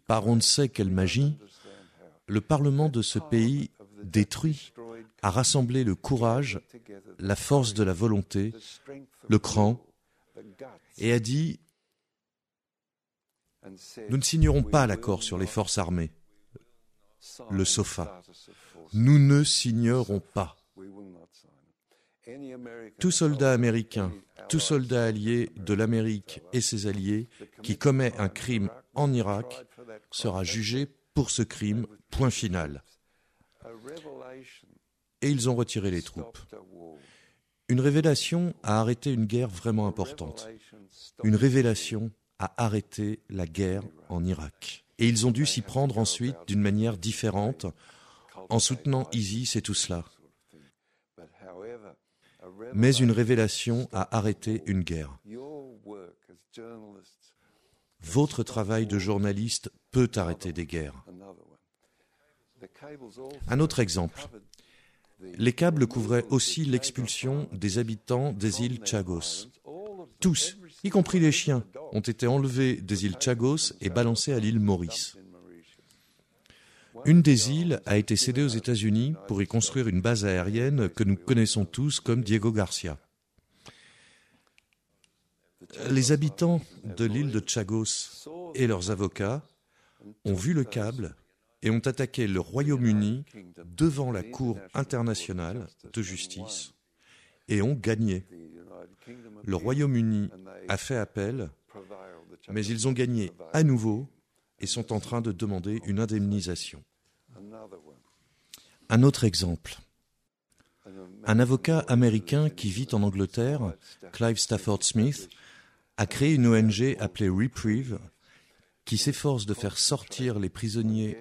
par on ne sait quelle magie, le Parlement de ce pays détruit a rassemblé le courage, la force de la volonté, le cran, et a dit Nous ne signerons pas l'accord sur les forces armées, le SOFA. Nous ne signerons pas. Tout soldat américain, tout soldat allié de l'Amérique et ses alliés qui commet un crime en Irak sera jugé pour ce crime, point final. Et ils ont retiré les troupes. Une révélation a arrêté une guerre vraiment importante. Une révélation a arrêté la guerre en Irak. Et ils ont dû s'y prendre ensuite d'une manière différente, en soutenant ISIS et tout cela. Mais une révélation a arrêté une guerre. Votre travail de journaliste peut arrêter des guerres. Un autre exemple. Les câbles couvraient aussi l'expulsion des habitants des îles Chagos. Tous, y compris les chiens, ont été enlevés des îles Chagos et balancés à l'île Maurice. Une des îles a été cédée aux États-Unis pour y construire une base aérienne que nous connaissons tous comme Diego Garcia. Les habitants de l'île de Chagos et leurs avocats ont vu le câble et ont attaqué le Royaume-Uni devant la Cour internationale de justice et ont gagné. Le Royaume-Uni a fait appel, mais ils ont gagné à nouveau et sont en train de demander une indemnisation. Un autre exemple. Un avocat américain qui vit en Angleterre, Clive Stafford Smith, a créé une ONG appelée Reprieve qui s'efforce de faire sortir les prisonniers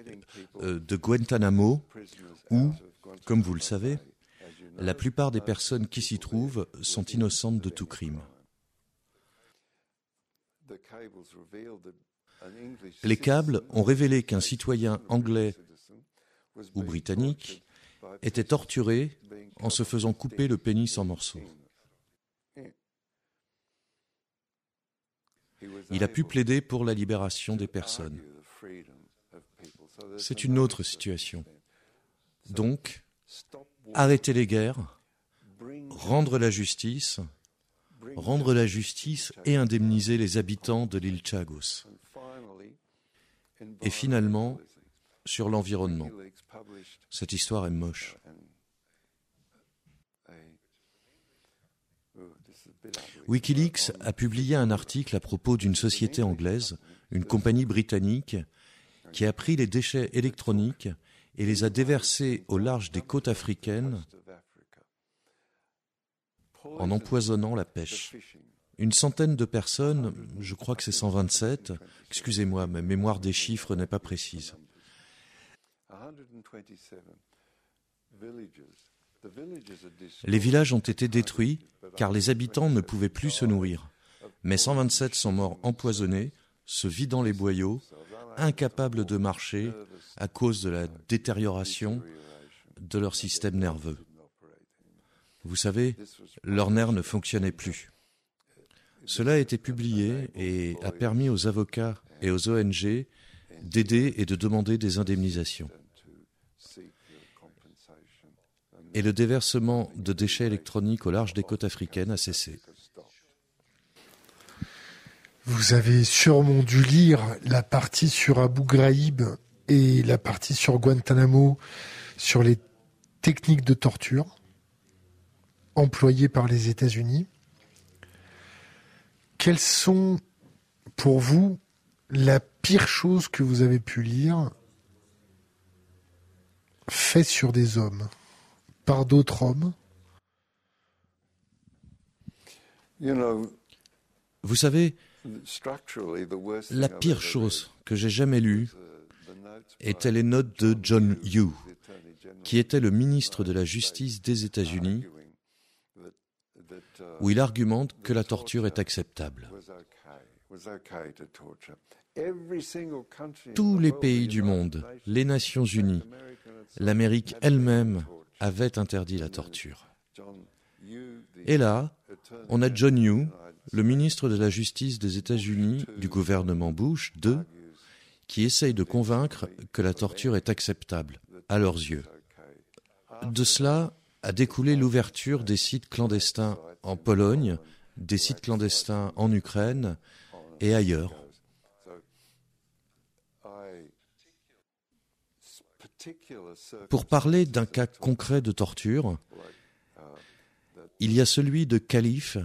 euh, de Guantanamo, où, comme vous le savez, la plupart des personnes qui s'y trouvent sont innocentes de tout crime. Les câbles ont révélé qu'un citoyen anglais ou britannique était torturé en se faisant couper le pénis en morceaux. Il a pu plaider pour la libération des personnes. C'est une autre situation. Donc, arrêter les guerres, rendre la justice, rendre la justice et indemniser les habitants de l'île Chagos. Et finalement, sur l'environnement. Cette histoire est moche. Wikileaks a publié un article à propos d'une société anglaise, une compagnie britannique, qui a pris les déchets électroniques et les a déversés au large des côtes africaines en empoisonnant la pêche. Une centaine de personnes, je crois que c'est 127, excusez-moi, ma mémoire des chiffres n'est pas précise. Les villages ont été détruits car les habitants ne pouvaient plus se nourrir. mais 127 sont morts empoisonnés, se vidant les boyaux, incapables de marcher à cause de la détérioration de leur système nerveux. Vous savez, leurs nerfs ne fonctionnaient plus. Cela a été publié et a permis aux avocats et aux ONG d'aider et de demander des indemnisations. Et le déversement de déchets électroniques au large des côtes africaines a cessé. Vous avez sûrement dû lire la partie sur Abu Ghraib et la partie sur Guantanamo sur les techniques de torture employées par les États-Unis. Quelles sont pour vous la pire chose que vous avez pu lire faite sur des hommes? Par d'autres hommes Vous savez, la pire chose que j'ai jamais lue étaient les notes de John Yoo, qui était le ministre de la Justice des États-Unis, où il argumente que la torture est acceptable. Tous les pays du monde, les Nations Unies, l'Amérique elle-même avaient interdit la torture. Et là, on a John Yoo, le ministre de la Justice des États-Unis du gouvernement Bush II, qui essaye de convaincre que la torture est acceptable à leurs yeux. De cela a découlé l'ouverture des sites clandestins en Pologne, des sites clandestins en Ukraine et ailleurs. Pour parler d'un cas concret de torture, il y a celui de Khalif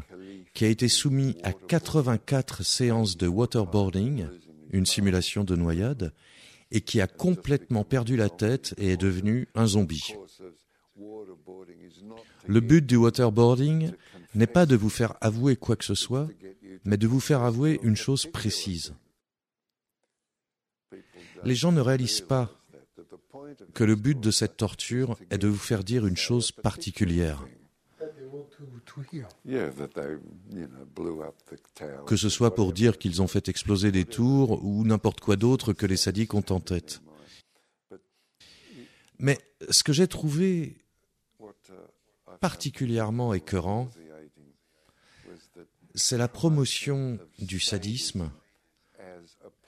qui a été soumis à 84 séances de waterboarding, une simulation de noyade, et qui a complètement perdu la tête et est devenu un zombie. Le but du waterboarding n'est pas de vous faire avouer quoi que ce soit, mais de vous faire avouer une chose précise. Les gens ne réalisent pas que le but de cette torture est de vous faire dire une chose particulière. Que ce soit pour dire qu'ils ont fait exploser des tours ou n'importe quoi d'autre que les sadiques ont en tête. Mais ce que j'ai trouvé particulièrement écœurant, c'est la promotion du sadisme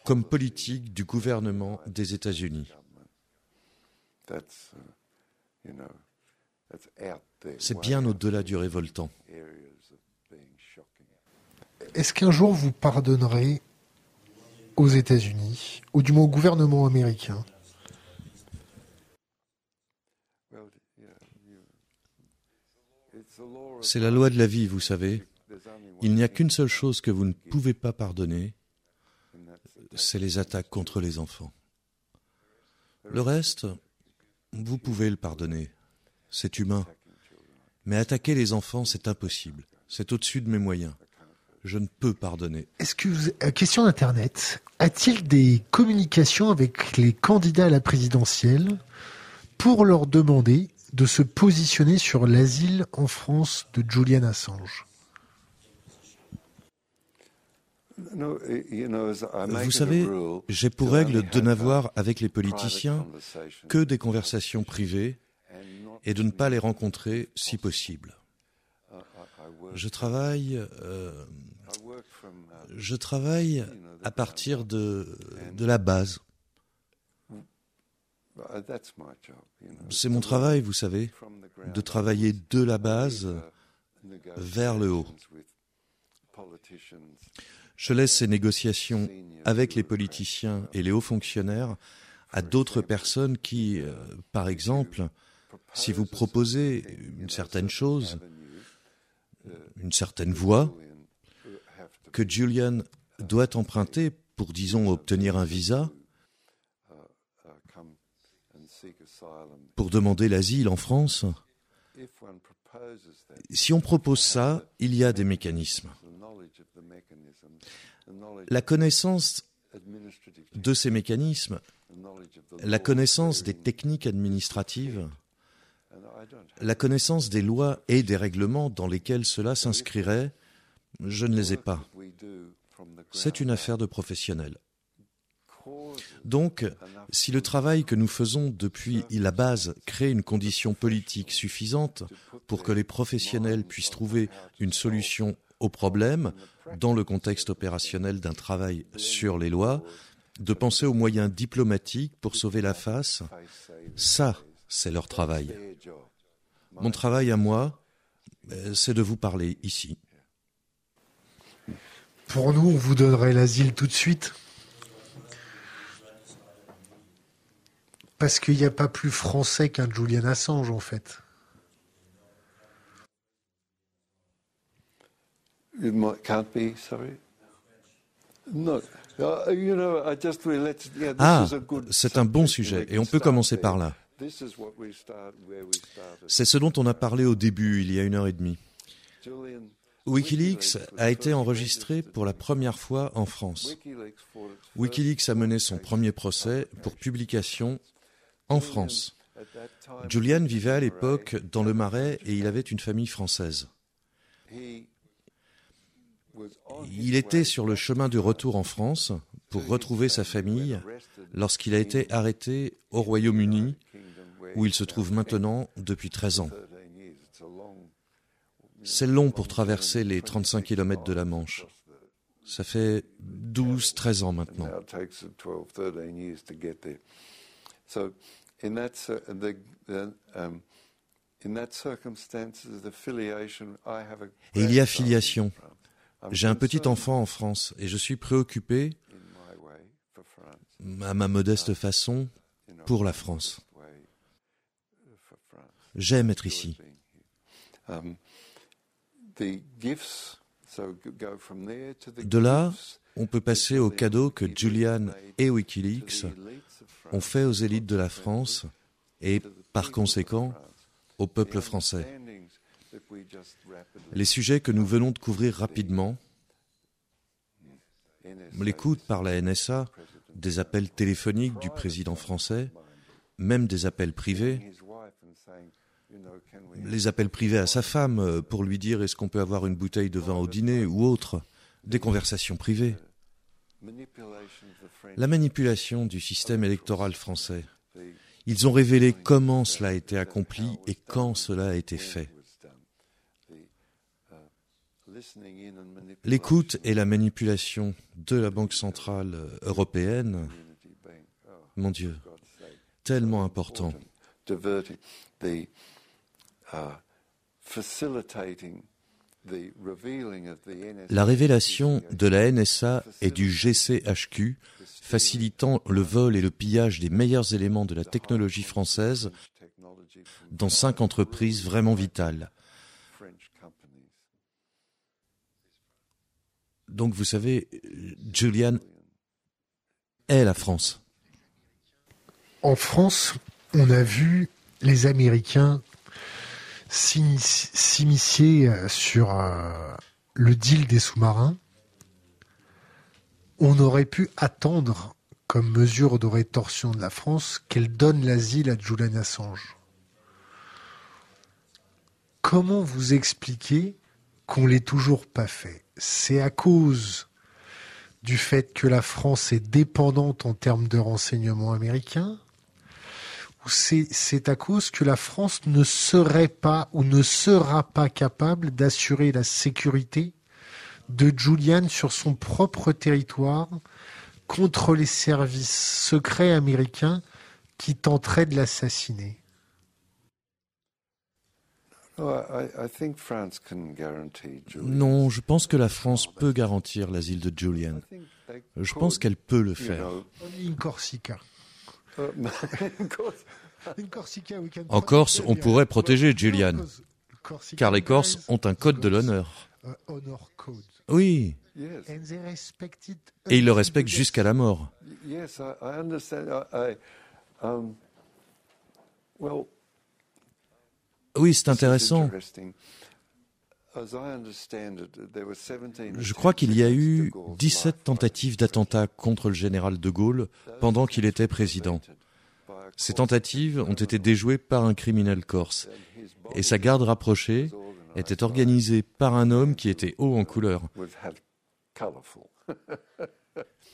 comme politique du gouvernement des États-Unis. C'est bien au-delà du révoltant. Est-ce qu'un jour vous pardonnerez aux États-Unis, ou du moins au gouvernement américain? C'est la loi de la vie, vous savez. Il n'y a qu'une seule chose que vous ne pouvez pas pardonner, c'est les attaques contre les enfants. Le reste, vous pouvez le pardonner. C'est humain. Mais attaquer les enfants, c'est impossible. C'est au-dessus de mes moyens. Je ne peux pardonner. Est-ce que, vous, euh, question d'Internet, a-t-il des communications avec les candidats à la présidentielle pour leur demander de se positionner sur l'asile en France de Julian Assange? Vous savez, j'ai pour règle de n'avoir avec les politiciens que des conversations privées et de ne pas les rencontrer si possible. Je travaille, euh, je travaille à partir de, de la base. C'est mon travail, vous savez, de travailler de la base vers le haut. Je laisse ces négociations avec les politiciens et les hauts fonctionnaires à d'autres personnes qui, euh, par exemple, si vous proposez une certaine chose, une certaine voie, que Julian doit emprunter pour, disons, obtenir un visa, pour demander l'asile en France, si on propose ça, il y a des mécanismes. La connaissance de ces mécanismes, la connaissance des techniques administratives, la connaissance des lois et des règlements dans lesquels cela s'inscrirait, Je ne les ai pas. C'est une affaire de professionnels. Donc, si le travail que nous faisons depuis la base crée une condition politique suffisante pour que les professionnels puissent trouver une solution au problème dans le contexte opérationnel d'un travail sur les lois, de penser aux moyens diplomatiques pour sauver la face, ça, c'est leur travail. Mon travail à moi, euh, c'est de vous parler ici. Pour nous, on vous donnerait l'asile tout de suite. Parce qu'il n'y a pas plus français qu'un Julian Assange, en fait. Ah, c'est un bon sujet et on peut commencer par là. C'est ce dont on a parlé au début, il y a une heure et demie. Wikileaks a été enregistré pour la première fois en France. Wikileaks a mené son premier procès pour publication en France. Julian vivait à l'époque dans le Marais et il avait une famille française. Il était sur le chemin du retour en France pour retrouver sa famille lorsqu'il a été arrêté au Royaume-Uni, où il se trouve maintenant depuis 13 ans. C'est long pour traverser les 35 km de la Manche. Ça fait 12, 13 ans maintenant. Et il y a filiation. J'ai un petit enfant en France et je suis préoccupé, à ma modeste façon, pour la France. J'aime être ici. De là, on peut passer aux cadeaux que Julian et Wikileaks ont fait aux élites de la France et, par conséquent, au peuple français. Les sujets que nous venons de couvrir rapidement, l'écoute par la NSA, des appels téléphoniques du président français, même des appels privés, les appels privés à sa femme euh, pour lui dire est-ce qu'on peut avoir une bouteille de vin au dîner ou autre, des conversations privées. La manipulation du système électoral français. Ils ont révélé comment cela a été accompli et quand cela a été fait. L'écoute et la manipulation de la Banque centrale européenne, mon Dieu, tellement important. La révélation de la NSA et du GCHQ facilitant le vol et le pillage des meilleurs éléments de la technologie française dans cinq entreprises vraiment vitales. Donc vous savez, Julian est la France. En France, on a vu les Américains s'initier euh, sur euh, le deal des sous-marins, on aurait pu attendre comme mesure de rétorsion de la France qu'elle donne l'asile à Julian Assange. Comment vous expliquer qu'on l'ait toujours pas fait? C'est à cause du fait que la France est dépendante en termes de renseignements américains c'est à cause que la France ne serait pas ou ne sera pas capable d'assurer la sécurité de Julian sur son propre territoire contre les services secrets américains qui tenteraient de l'assassiner? Non, je pense que la France peut garantir l'asile de Julian. Je pense qu'elle peut le faire. Corsica. En Corse, on pourrait protéger Julian, car les Corses ont un code de l'honneur. Oui. Et ils le respectent jusqu'à la mort. Oui, c'est intéressant. Je crois qu'il y a eu 17 tentatives d'attentat contre le général de Gaulle pendant qu'il était président. Ces tentatives ont été déjouées par un criminel corse. Et sa garde rapprochée était organisé par un homme qui était haut en couleur.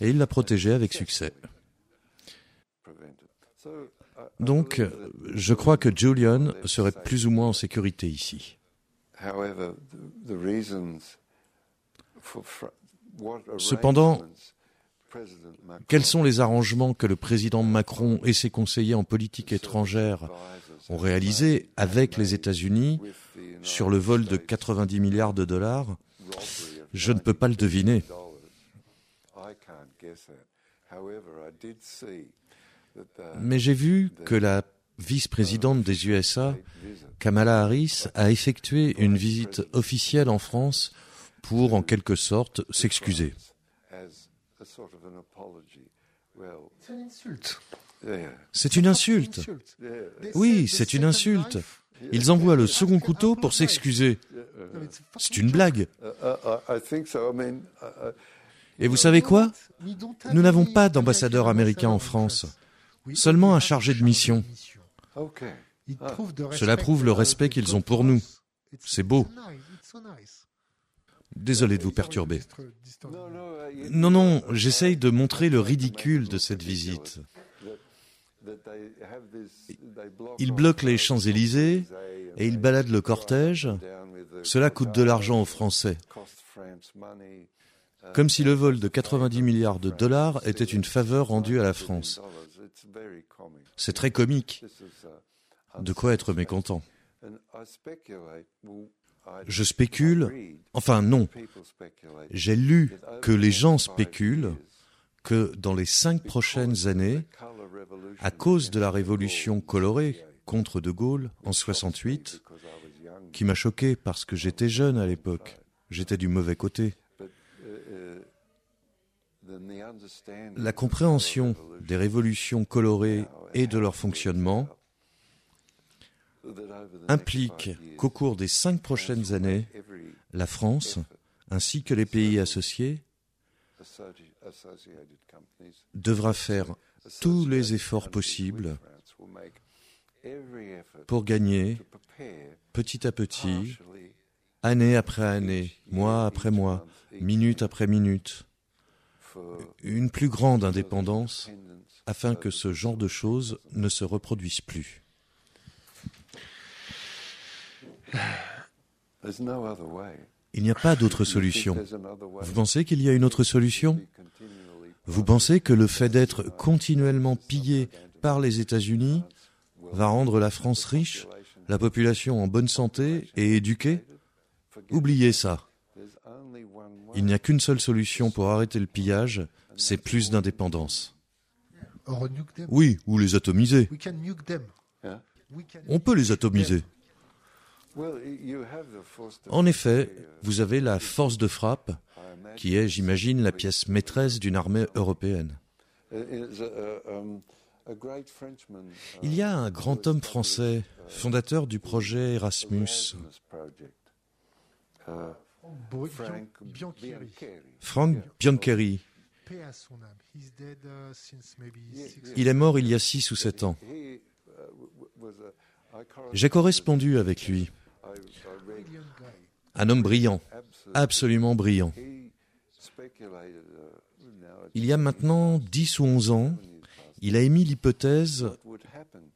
Et il l'a protégé avec succès. Donc, je crois que Julian serait plus ou moins en sécurité ici. Cependant, quels sont les arrangements que le président Macron et ses conseillers en politique étrangère ont réalisés avec les États-Unis sur le vol de 90 milliards de dollars? Je ne peux pas le deviner. Mais j'ai vu que la vice-présidente des USA, Kamala Harris, a effectué une visite officielle en France pour, en quelque sorte, s'excuser. C'est une insulte. C'est une insulte. Oui, c'est une insulte. Ils envoient le second couteau pour s'excuser. C'est une blague. Et vous savez quoi? Nous n'avons pas d'ambassadeur américain en France, seulement un chargé de mission. Cela prouve le respect qu'ils ont pour nous. C'est beau. Désolé de vous perturber. Non, non, j'essaye de montrer le ridicule de cette visite. Ils bloquent les Champs-Élysées et ils baladent le cortège. Cela coûte de l'argent aux Français. Comme si le vol de 90 milliards de dollars était une faveur rendue à la France. C'est très comique. De quoi être mécontent. Je spécule, enfin non, j'ai lu que les gens spéculent que dans les cinq prochaines années, à cause de la révolution colorée contre De Gaulle en 68, qui m'a choqué parce que j'étais jeune à l'époque, j'étais du mauvais côté. La compréhension des révolutions colorées et de leur fonctionnement implique qu'au cours des cinq prochaines années, la France, ainsi que les pays associés, devra faire tous les efforts possibles pour gagner petit à petit, année après année, mois après mois, minute après minute, une plus grande indépendance afin que ce genre de choses ne se reproduise plus. Il n'y a pas d'autre solution. Vous pensez qu'il y a une autre solution? Vous pensez que le fait d'être continuellement pillé par les États-Unis va rendre la France riche, la population en bonne santé et éduquée? Oubliez ça. Il n'y a qu'une seule solution pour arrêter le pillage, c'est plus d'indépendance. Oui, ou les atomiser. On peut les atomiser. En effet, vous avez la force de frappe, qui est, j'imagine, la pièce maîtresse d'une armée européenne. Il y a un grand homme français, fondateur du projet Erasmus, Frank Biancheri. Il est mort il y a six ou sept ans. J'ai correspondu avec lui. Un homme brillant, absolument brillant. Il y a maintenant dix ou onze ans, il a émis l'hypothèse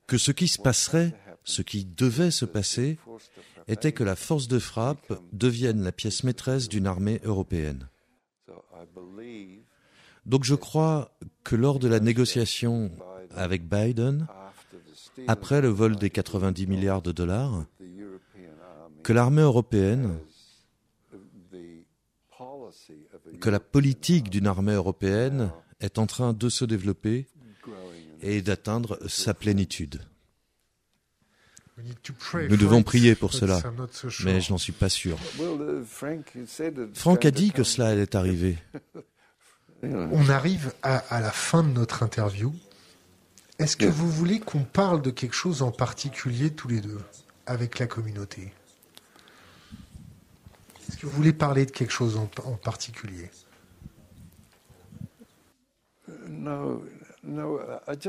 que ce qui se passerait, ce qui devait se passer, était que la force de frappe devienne la pièce maîtresse d'une armée européenne. Donc je crois que lors de la négociation avec Biden, après le vol des 90 milliards de dollars, que l'armée européenne, que la politique d'une armée européenne est en train de se développer et d'atteindre sa plénitude. Nous devons prier pour cela, mais je n'en suis pas sûr. Franck a dit que cela allait arriver. On arrive à, la fin de notre interview. Est-ce que vous voulez qu'on parle de quelque chose en particulier tous les deux avec la communauté? Est-ce que vous voulez parler de quelque chose en, en particulier?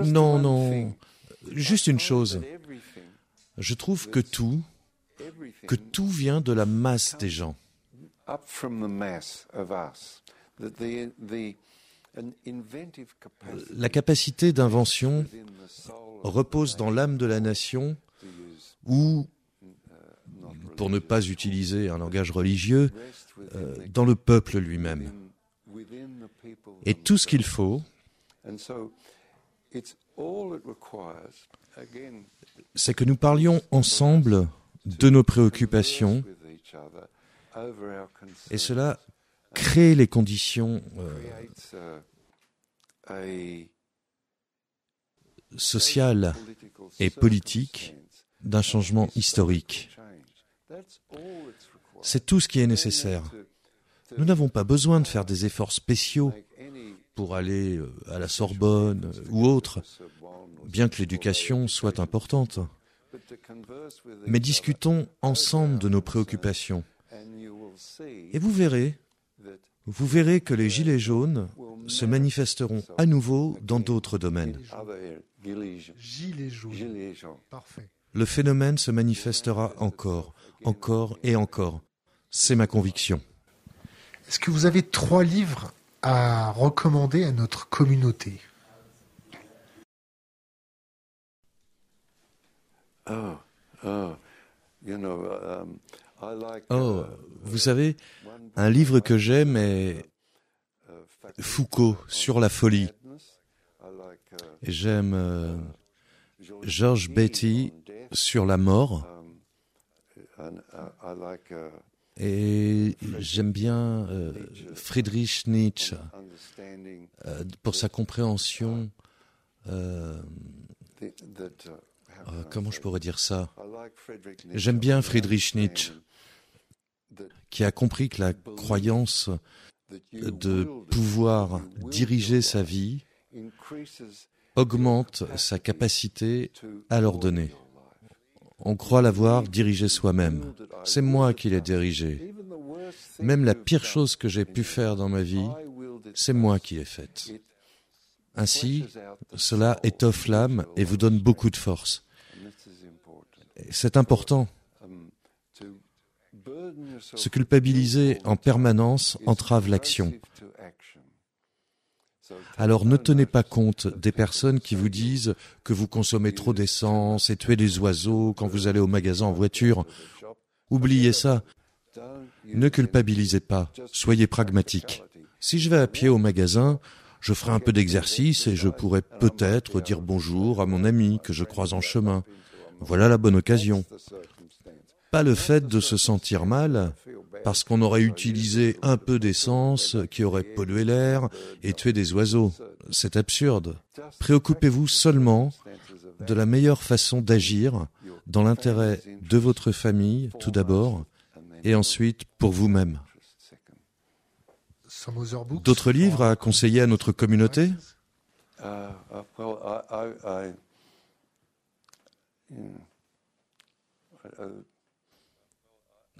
Non, non. Juste une chose. Je trouve que tout, que tout vient de la masse des gens. La capacité d'invention repose dans l'âme de la nation ou, pour ne pas utiliser un langage religieux, euh, dans le peuple lui-même. Et tout ce qu'il faut, c'est que nous parlions ensemble de nos préoccupations et cela crée les conditions euh, sociales et politiques d'un changement historique. C'est tout ce qui est nécessaire. Nous n'avons pas besoin de faire des efforts spéciaux pour aller euh, à la Sorbonne ou autre, bien que l'éducation soit importante. Mais discutons ensemble de nos préoccupations. Et vous verrez, vous verrez que les gilets jaunes se manifesteront à nouveau dans d'autres domaines. Gilets jaunes. Parfait. Le phénomène se manifestera encore, encore et encore. C'est ma conviction. Est-ce que vous avez trois livres à recommander à notre communauté Oh, oh, um, oh uh, vous savez, un livre que j'aime est Foucault sur la folie. Et j'aime euh, George Beatty sur la mort. Et j'aime bien euh, Friedrich Nietzsche euh, pour sa compréhension. Euh, comment je pourrais dire ça? J'aime bien Friedrich Nietzsche qui a compris que la croyance de pouvoir diriger sa vie augmente sa capacité à l'ordonner. On croit l'avoir dirigé soi-même. C'est moi qui l'ai dirigé. Même la pire chose que j'ai pu faire dans ma vie, c'est moi qui l'ai faite. Ainsi, cela étoffe l'âme et vous donne beaucoup de force. C'est important. Se culpabiliser en permanence entrave l'action. Alors ne tenez pas compte des personnes qui vous disent que vous consommez trop d'essence et tuez des oiseaux quand vous allez au magasin en voiture. Oubliez ça. Ne culpabilisez pas, soyez pragmatique. Si je vais à pied au magasin, je ferai un peu d'exercice et je pourrai peut-être dire bonjour à mon ami que je croise en chemin. Voilà la bonne occasion. Pas le fait de se sentir mal parce qu'on aurait utilisé un peu d'essence qui aurait pollué l'air et tué des oiseaux. C'est absurde. Préoccupez-vous seulement de la meilleure façon d'agir dans l'intérêt de votre famille tout d'abord et ensuite pour vous-même. D'autres livres à conseiller à notre communauté?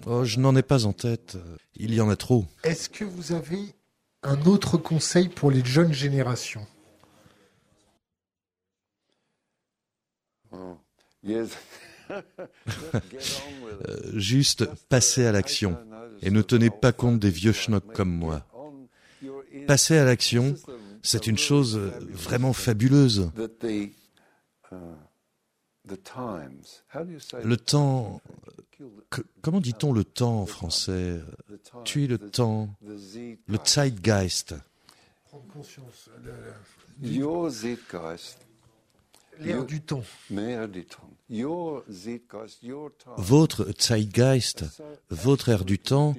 Oh, je n'en ai pas en tête. Il y en a trop. Est-ce que vous avez un autre conseil pour les jeunes générations? Euh, Juste passer à l'action et ne tenez pas compte des vieux schnocks comme moi. Passer à l'action, c'est une chose vraiment fabuleuse. Le temps, comment dit-on le temps en français? Tu es le temps, le Zeitgeist. L'air du temps. Votre Zeitgeist, votre air du temps,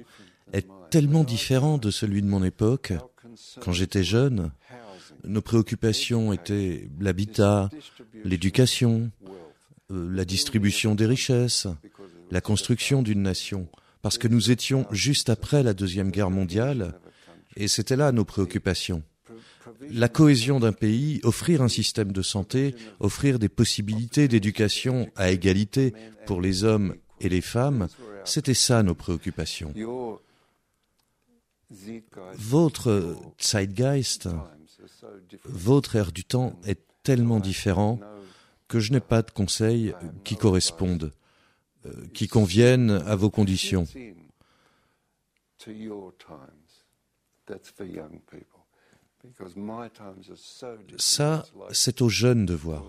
est tellement différent de celui de mon époque. Quand j'étais jeune, nos préoccupations étaient l'habitat, l'éducation, euh, la distribution des richesses, la construction d'une nation, parce que nous étions juste après la Deuxième Guerre mondiale, et c'était là nos préoccupations. La cohésion d'un pays, offrir un système de santé, offrir des possibilités d'éducation à égalité pour les hommes et les femmes, c'était ça nos préoccupations. Votre zeitgeist, votre ère du temps est tellement différent que je n'ai pas de conseils qui correspondent. qui conviennent à vos conditions. Ça, c'est aux jeunes de voir,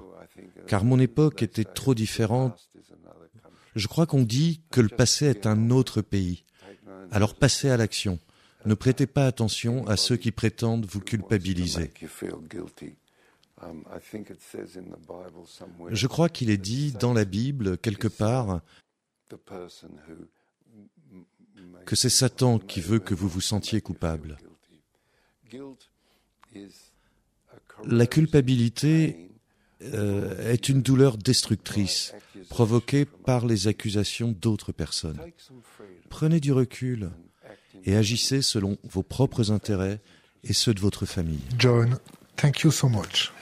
car mon époque était trop différente. Je crois qu'on dit que le passé est un autre pays. Alors passez à l'action. Ne prêtez pas attention à ceux qui prétendent vous culpabiliser. Je crois qu'il est dit dans la Bible, quelque part, que c'est Satan qui veut que vous vous sentiez coupable. La culpabilité euh, est une douleur destructrice provoquée par les accusations d'autres personnes. Prenez du recul et agissez selon vos propres intérêts et ceux de votre famille. John, thank you so much.